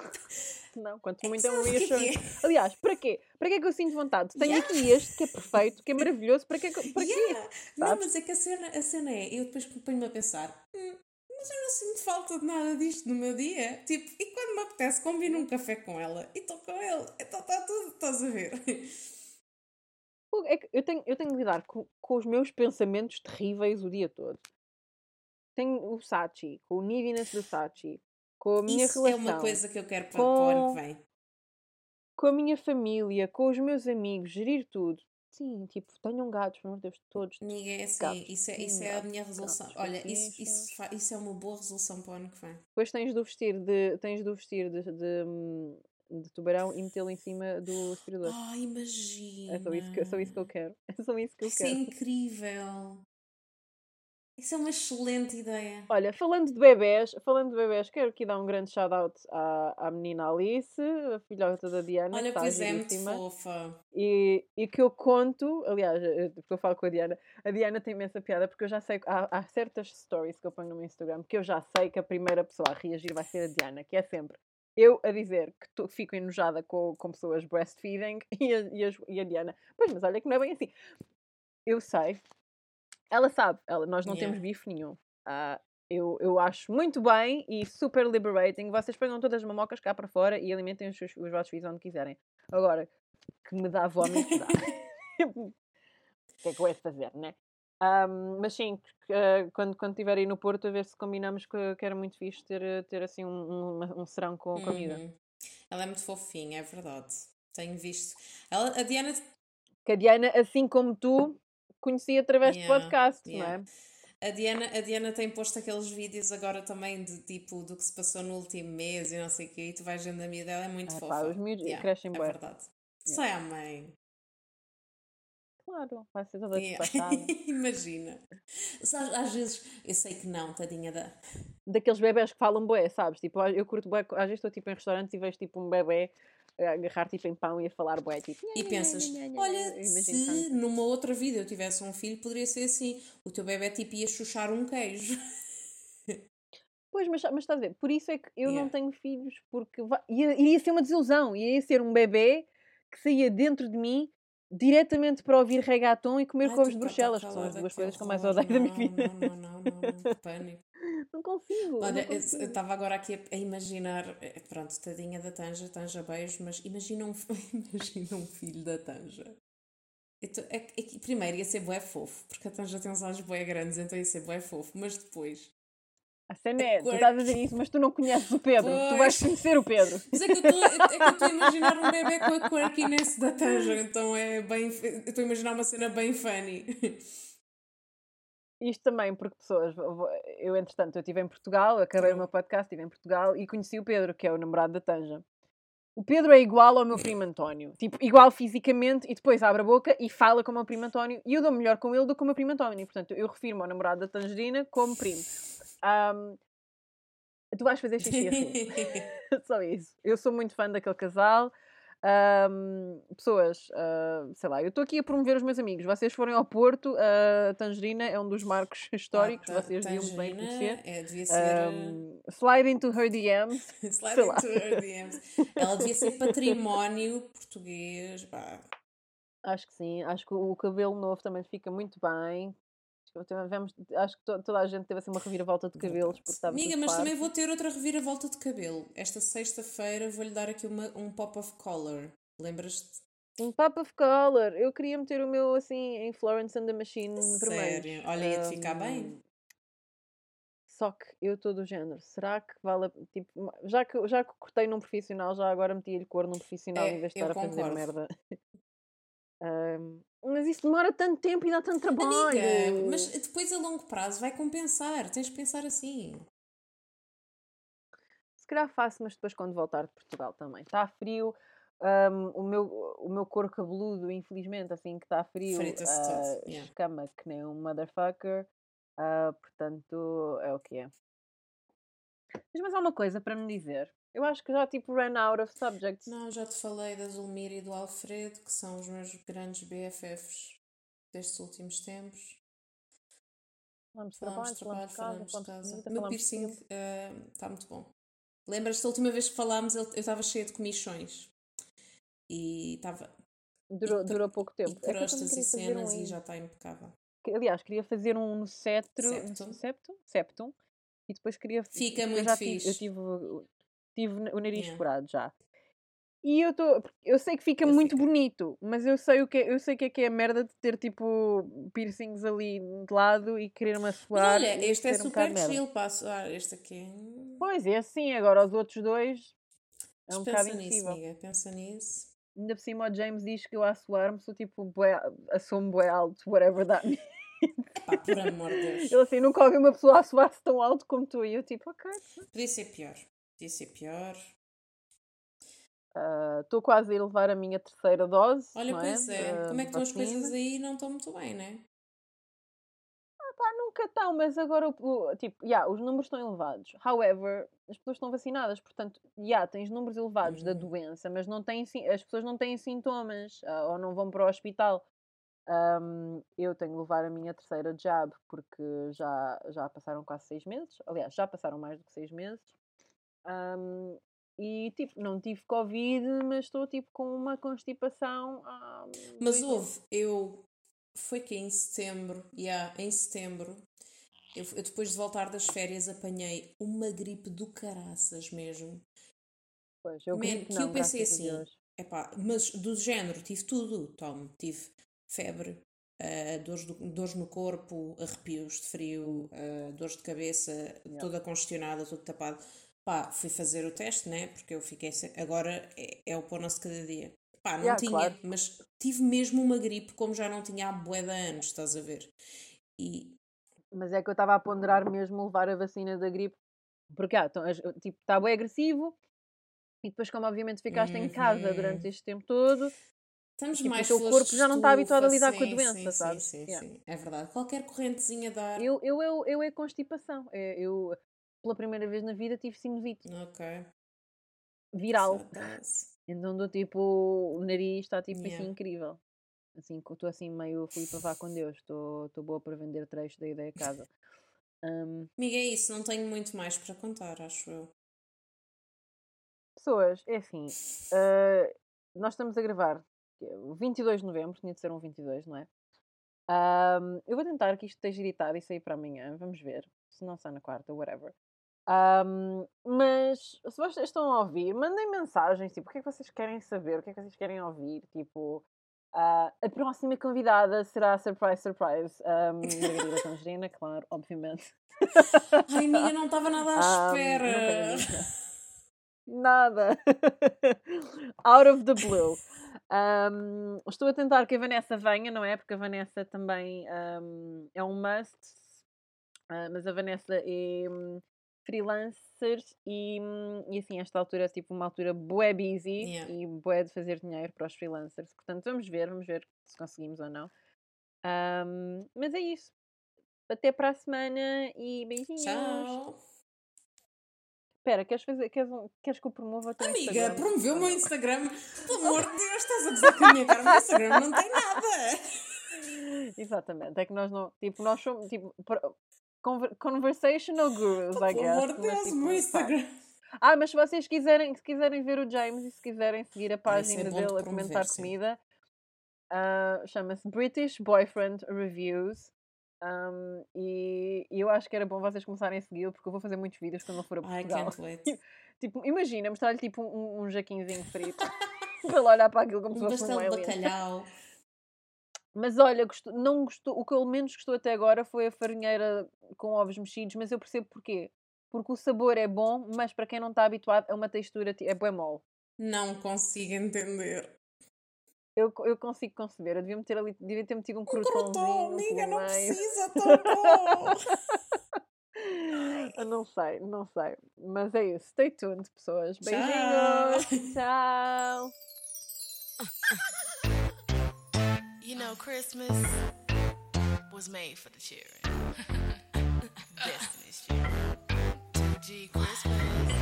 Não, quanto muito é um é reassurance. Aliás, para quê? Para que é que eu sinto vontade? Tenho Yeah. aqui este que é perfeito, que é maravilhoso. Para, é que- para quê? Yeah. Não, Sabes? mas é que a cena, a cena é, eu depois ponho-me a pensar, "Hum, mas eu não sinto falta de nada disto no meu dia. Tipo, e quando me apetece, combino um café com ela e estou com ele. Então está tudo, estás a ver? É que eu tenho, eu tenho de lidar com, com os meus pensamentos terríveis o dia todo. Tenho o Sachi, com o neediness do Sachi, com a minha Isso é relação, uma coisa que eu quero para, para o ano que vem. com a minha família, com os meus amigos, gerir tudo. Sim, tipo, tenham gatos, pelo amor de Deus, todos. É assim, Gatos, isso é, isso é a minha resolução. gatos, Olha, isso, isso, isso é uma boa resolução para o ano que vem. Depois tens de vestir de, tens de, vestir de, de, de tubarão e metê-lo em cima do aspirador. Oh, imagina. É só isso, que, é só isso que eu quero. É só isso que eu Isso é quero. incrível. Isso é uma excelente ideia. Olha, falando de bebés, falando de bebés, quero aqui dar um grande shout-out à, à menina Alice, a filhota da Diana, Olha, pois é, muito fofa. E, e que eu conto, aliás, eh, porque eu falo com a Diana, a Diana tem imensa piada, porque eu já sei, há, há certas stories que eu ponho no meu Instagram que eu já sei que a primeira pessoa a reagir vai ser a Diana, que é sempre eu a dizer que tô- fico enojada com, com pessoas breastfeeding e a, e, as- e a Diana, pois, mas olha que não é bem assim. Eu sei, ela sabe, ela, nós não Yeah. temos bife nenhum. Ah, eu, eu acho muito bem e super liberating. Vocês pegam todas as mamocas cá para fora e alimentem os, os vossos filhos onde quiserem. Agora, que me dá vómito, dá. o que é que eu de fazer, né? Ahm, mas sim, ah, quando, quando estiver aí no Porto, a ver se combinamos que, que era muito fixe ter, eh, ter assim um, um, um serão com comida. Uhum. Ela é muito fofinha, é verdade. Tenho visto. Ela, a Diana Que a Diana, assim como tu, conheci através Yeah, de podcast, yeah. não é? A Diana, a Diana tem posto aqueles vídeos agora também de tipo do que se passou no último mês e não sei o quê, e tu vais vendo a miúda, ela é muito Ah, fofa. pá, os miúdos Yeah, crescem é bué. verdade. Sai à mãe. Claro, vai ser toda Yeah. Imagina. Sabes, às vezes, eu sei que não, tadinha da. daqueles bebés que falam bué, sabes? Tipo, eu curto bué, às vezes estou tipo em restaurantes e vejo tipo um bebê a agarrar tipo em pão e a falar bué, tipo... E pensas, olha, se numa outra vida eu tivesse um filho, poderia ser assim. O teu bebê tipo ia chuchar um queijo. Pois, mas, mas estás a ver, por isso é que eu não Yeah. tenho filhos, porque vai- ia, iria ser uma desilusão, ia ser um bebê que saía dentro de mim diretamente para ouvir reggaeton e comer Ai, couves tu de Bruxelas, que são as duas coisas que eu mais odeio da minha Não, vida. Não, não, não, não, não, pânico. Não consigo. Olha, não eu consigo. estava agora aqui a, imaginar, eh, pronto, tadinha da Tanja, Tanja beijo, mas imagina um, imagina um filho da Tanja. Então, é, é primeiro ia ser bué fofo, porque a Tanja tem uns olhos bué grandes, então ia ser bué fofo, mas depois... A cena é, tu estás a dizer isso, mas tu não conheces o Pedro. Tu vais Pois. conhecer o Pedro. Mas é que eu estou é eu a imaginar um bebê com a quirkiness da Tanja, então é bem... Eu estou a imaginar uma cena bem funny. Isto também porque pessoas, eu entretanto eu estive em Portugal, acabei o Uhum. meu podcast, estive em Portugal e conheci o Pedro, que é o namorado da Tanja. O Pedro é igual ao meu primo António, tipo, igual fisicamente e depois abre a boca e fala como o meu primo António e eu dou melhor com ele do que o meu primo António, portanto eu refiro-me ao namorado da Tangerina como primo. Ahm, tu vais fazer xixi assim. Só isso. Eu sou muito fã daquele casal. Ahm, pessoas, ah, sei lá, eu estou aqui a promover os meus amigos. Vocês forem ao Porto, a Tangerina é um dos marcos históricos, Ah, vocês deviam bem conhecer. É, devia ser... eh, Ahm, slide into her DMs. Slide sei lá. into her DMs. Ela devia ser património português. Pá. Acho que sim, acho que o cabelo novo também fica muito bem. Tivemos, acho que to- toda a gente teve assim uma reviravolta de cabelos porque estava Amiga, mas também farto. vou ter outra reviravolta de cabelo. Esta sexta-feira vou-lhe dar aqui uma, um pop of color. Lembras-te? Um pop of color. Eu queria meter o meu assim em Florence and the Machine vermelho. Sério? Olha, ia-te ficar bem. Só que eu estou do género. Será que vale a, tipo, já que, já que cortei num profissional, já agora meti-lhe cor num profissional É, em vez de estar a fazer merda. Mas isso demora tanto tempo e dá tanto trabalho. Amiga, mas depois a longo prazo vai compensar. Tens de pensar assim. Se calhar faço, mas depois quando voltar de Portugal também. Está frio. ahm, o, meu, o meu couro cabeludo, infelizmente, assim que está frio, todo, yeah. escama que nem um motherfucker. Ah, portanto, é o que é. Mas mais alguma coisa para me dizer? Eu acho que já tipo ran out of subjects. Não, já te falei da Zulmira e do Alfredo, que são os meus grandes BFFs destes últimos tempos. Falamos de Falamos trabalho, de trabalho, falamos de casa, falamos de falamos casa. meu falamos piercing filme. está muito bom. Lembras-te da última vez que falámos, eu estava cheia de comichões. E estava. Durou, e durou pouco tempo. E É também crostas e queria fazer um cenas e já está impecável. Aliás, queria fazer um no cetro, Septum. septum, septum, e depois queria. Fica eu muito já tive, eu fixe. tive, tive o nariz Yeah. furado já. E eu tô, eu sei que fica Eu muito fica. bonito, mas eu sei o que é, eu sei que é que é a merda de ter tipo piercings ali de lado e querer-me Mas assoar olha, este é um super merda. chill passo. Ah, este aqui. hum, Pois é, assim, agora os outros dois é um pensa nisso, impossível. amiga. Pensa nisso. Ainda por cima o James diz que eu a suar-me sou tipo bué, assomo bué alto, whatever that means. Pá, por amor de Deus. Ele assim, nunca ouvi uma pessoa a suar-se tão alto como tu. E eu tipo, ok. Podia ser pior. Podia ser pior. Estou quase a levar a minha terceira dose. Olha, não pois é. da Como é que estão as coisas aí? Não estão muito bem, né? Pá, nunca estão, mas agora, o- tipo, yeah, os números estão elevados. However, as pessoas estão vacinadas, portanto, yeah, tens números elevados da Uhum. doença, mas não têm, as pessoas não têm sintomas ah, ou não vão para o hospital. Ahm, eu tenho de levar a minha terceira jab porque já, já passaram quase seis meses. Aliás, já passaram mais do que seis meses. Ahm, e tipo, não tive Covid, mas estou tipo com uma constipação. há Mas houve, eu. Foi que em setembro, yeah, em setembro, eu, eu depois de voltar das férias apanhei uma gripe do caraças mesmo. Pois, eu Man, que não, eu pensei assim, epá, mas do género, tive tudo, Tom, tive febre, ah, dores, do- dores no corpo, arrepios de frio, ah, dores de cabeça, toda congestionada, tudo tapado. Pá, fui fazer o teste, né? Porque eu fiquei sem... Agora é, é o pôr-se cada dia. Pá, não Yeah, tinha, claro. mas tive mesmo uma gripe como já não tinha há bué de anos, estás a ver? E Mas é que eu estava a ponderar mesmo levar a vacina da gripe, porque ah, então, tipo, está bem agressivo, e depois, como obviamente ficaste em casa Uhum. durante este tempo todo, estamos Tipo, o mais teu flores corpo já não está habituado a lidar com a sim, doença, sim, sabes? Sim, sim, Yeah. sim, é verdade. Qualquer correntezinha dá. eu, eu, eu, eu é constipação. É, Eu, pela primeira vez na vida, tive sinusite Ok. viral. Então, do tipo, o nariz está tipo Yeah. assim incrível. Assim, estou assim meio fui para vá com Deus, estou boa para vender trechos da ideia casa. Amiga, é isso, não tenho muito mais para contar, acho eu. Pessoas, é assim, eh, nós estamos a gravar é o 22 de novembro, tinha de ser um 22, não é? Ahm, eu vou tentar que isto esteja editado e sair para amanhã, vamos ver. Se não sai na quarta, whatever. Ahm, mas se vocês estão a ouvir, mandem mensagens, tipo, o que é que vocês querem saber? O que é que vocês querem ouvir? Tipo, ah, a próxima convidada será surprise, surprise. Um, Margarida Tangerina, claro, obviamente. Ai, amiga, não estava nada à espera. dúvida. Nada. Out of the blue. Um, estou a tentar que a Vanessa venha, não é? Porque a Vanessa também um, é um must. Ah, mas a Vanessa é hum, freelancer e, e assim, esta altura é tipo uma altura bué busy Yeah. e bué de fazer dinheiro para os freelancers. Portanto, vamos ver, vamos ver se conseguimos ou não. Um, mas é isso. Até para a semana e beijinhos. Tchau. Espera, queres, fazer, queres, um- queres que eu promova o teu Amiga, Instagram? promoveu o meu Instagram. Pelo amor de Deus, estás a dizer que a minha cara no Instagram não tem nada. Exatamente, é que nós não, tipo, nós somos, tipo, conver- conversational gurus, I Pelo guess. amor de Deus, o meu pá. Instagram. Ah, mas se vocês quiserem, se quiserem ver o James e se quiserem seguir a página de dele a promover, comentar sim. comida, ah, chama-se British Boyfriend Reviews. Um, e, e eu acho que era bom vocês começarem a segui-lo porque eu vou fazer muitos vídeos quando eu for a I Portugal. can't wait. Tipo, imagina mostrar-lhe tipo um, um jaquinzinho frito para ele olhar para aquilo como se fosse um de alien. bacalhau. Mas olha, gostou- não gostou, o que ele menos gostou até agora foi a farinheira com ovos mexidos, mas eu percebo porquê. Porque o sabor é bom, mas para quem não está habituado é uma textura, é bué mole. Não consigo entender. Eu, eu consigo conceber. Eu devia, meter ali, devia ter metido um Um crouton, pelo amiga, não precisa, tão bom! Eu não sei, não sei. Mas é isso. Stay tuned, pessoas. Tchau. Beijinhos. Tchau. You know, Christmas was made for the children. Destiny's children. 2G Christmas.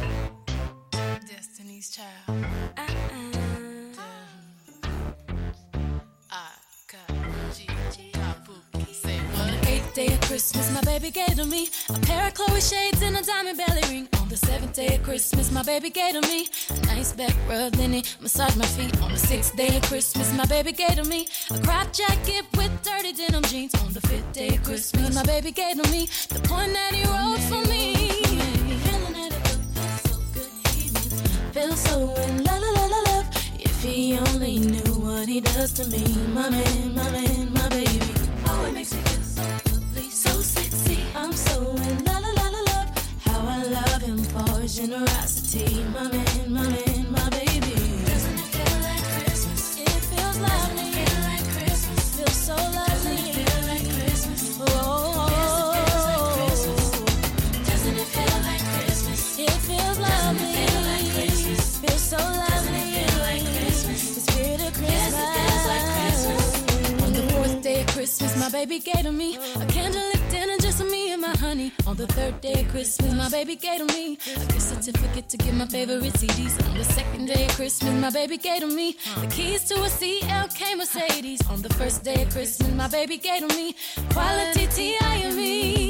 Destiny's child. I got G. Kabuki. Say what? Eighth day of Christmas, my baby gave to me a pair of Chloe shades and a diamond belly ring. On the seventh day of Christmas, my baby gave to me nice back rub, then he massaged my feet. On the sixth day of Christmas, my baby gave to me a crop jacket with dirty denim jeans. On the fifth day of Christmas, my baby gave to me the point that he wrote for me. Feel so in la la la love. If he only knew what he does to me, my man, my man, my baby. Oh, it makes me feel so lovely, so sexy. I'm so in la for generosity, my man, my man, my baby. Doesn't it feel like Christmas? It feels lovely. Doesn't it feel like Christmas? Feels so lovely. Doesn't it feel like Christmas? Oh, feels. Doesn't it feel like Christmas? It feels lovely. Doesn't it feel like Christmas? Feels so lovely. Doesn't it feel like Christmas? The spirit of Christmas. Yes, it feels like Christmas. On the fourth day of Christmas, my baby gave to me a honey. On the third day of Christmas, my baby gave to me a gift certificate to get my favorite CDs. On the second day of Christmas, my baby gave to me the keys to a CLK Mercedes. On the first day of Christmas, my baby gave to me quality. Feeling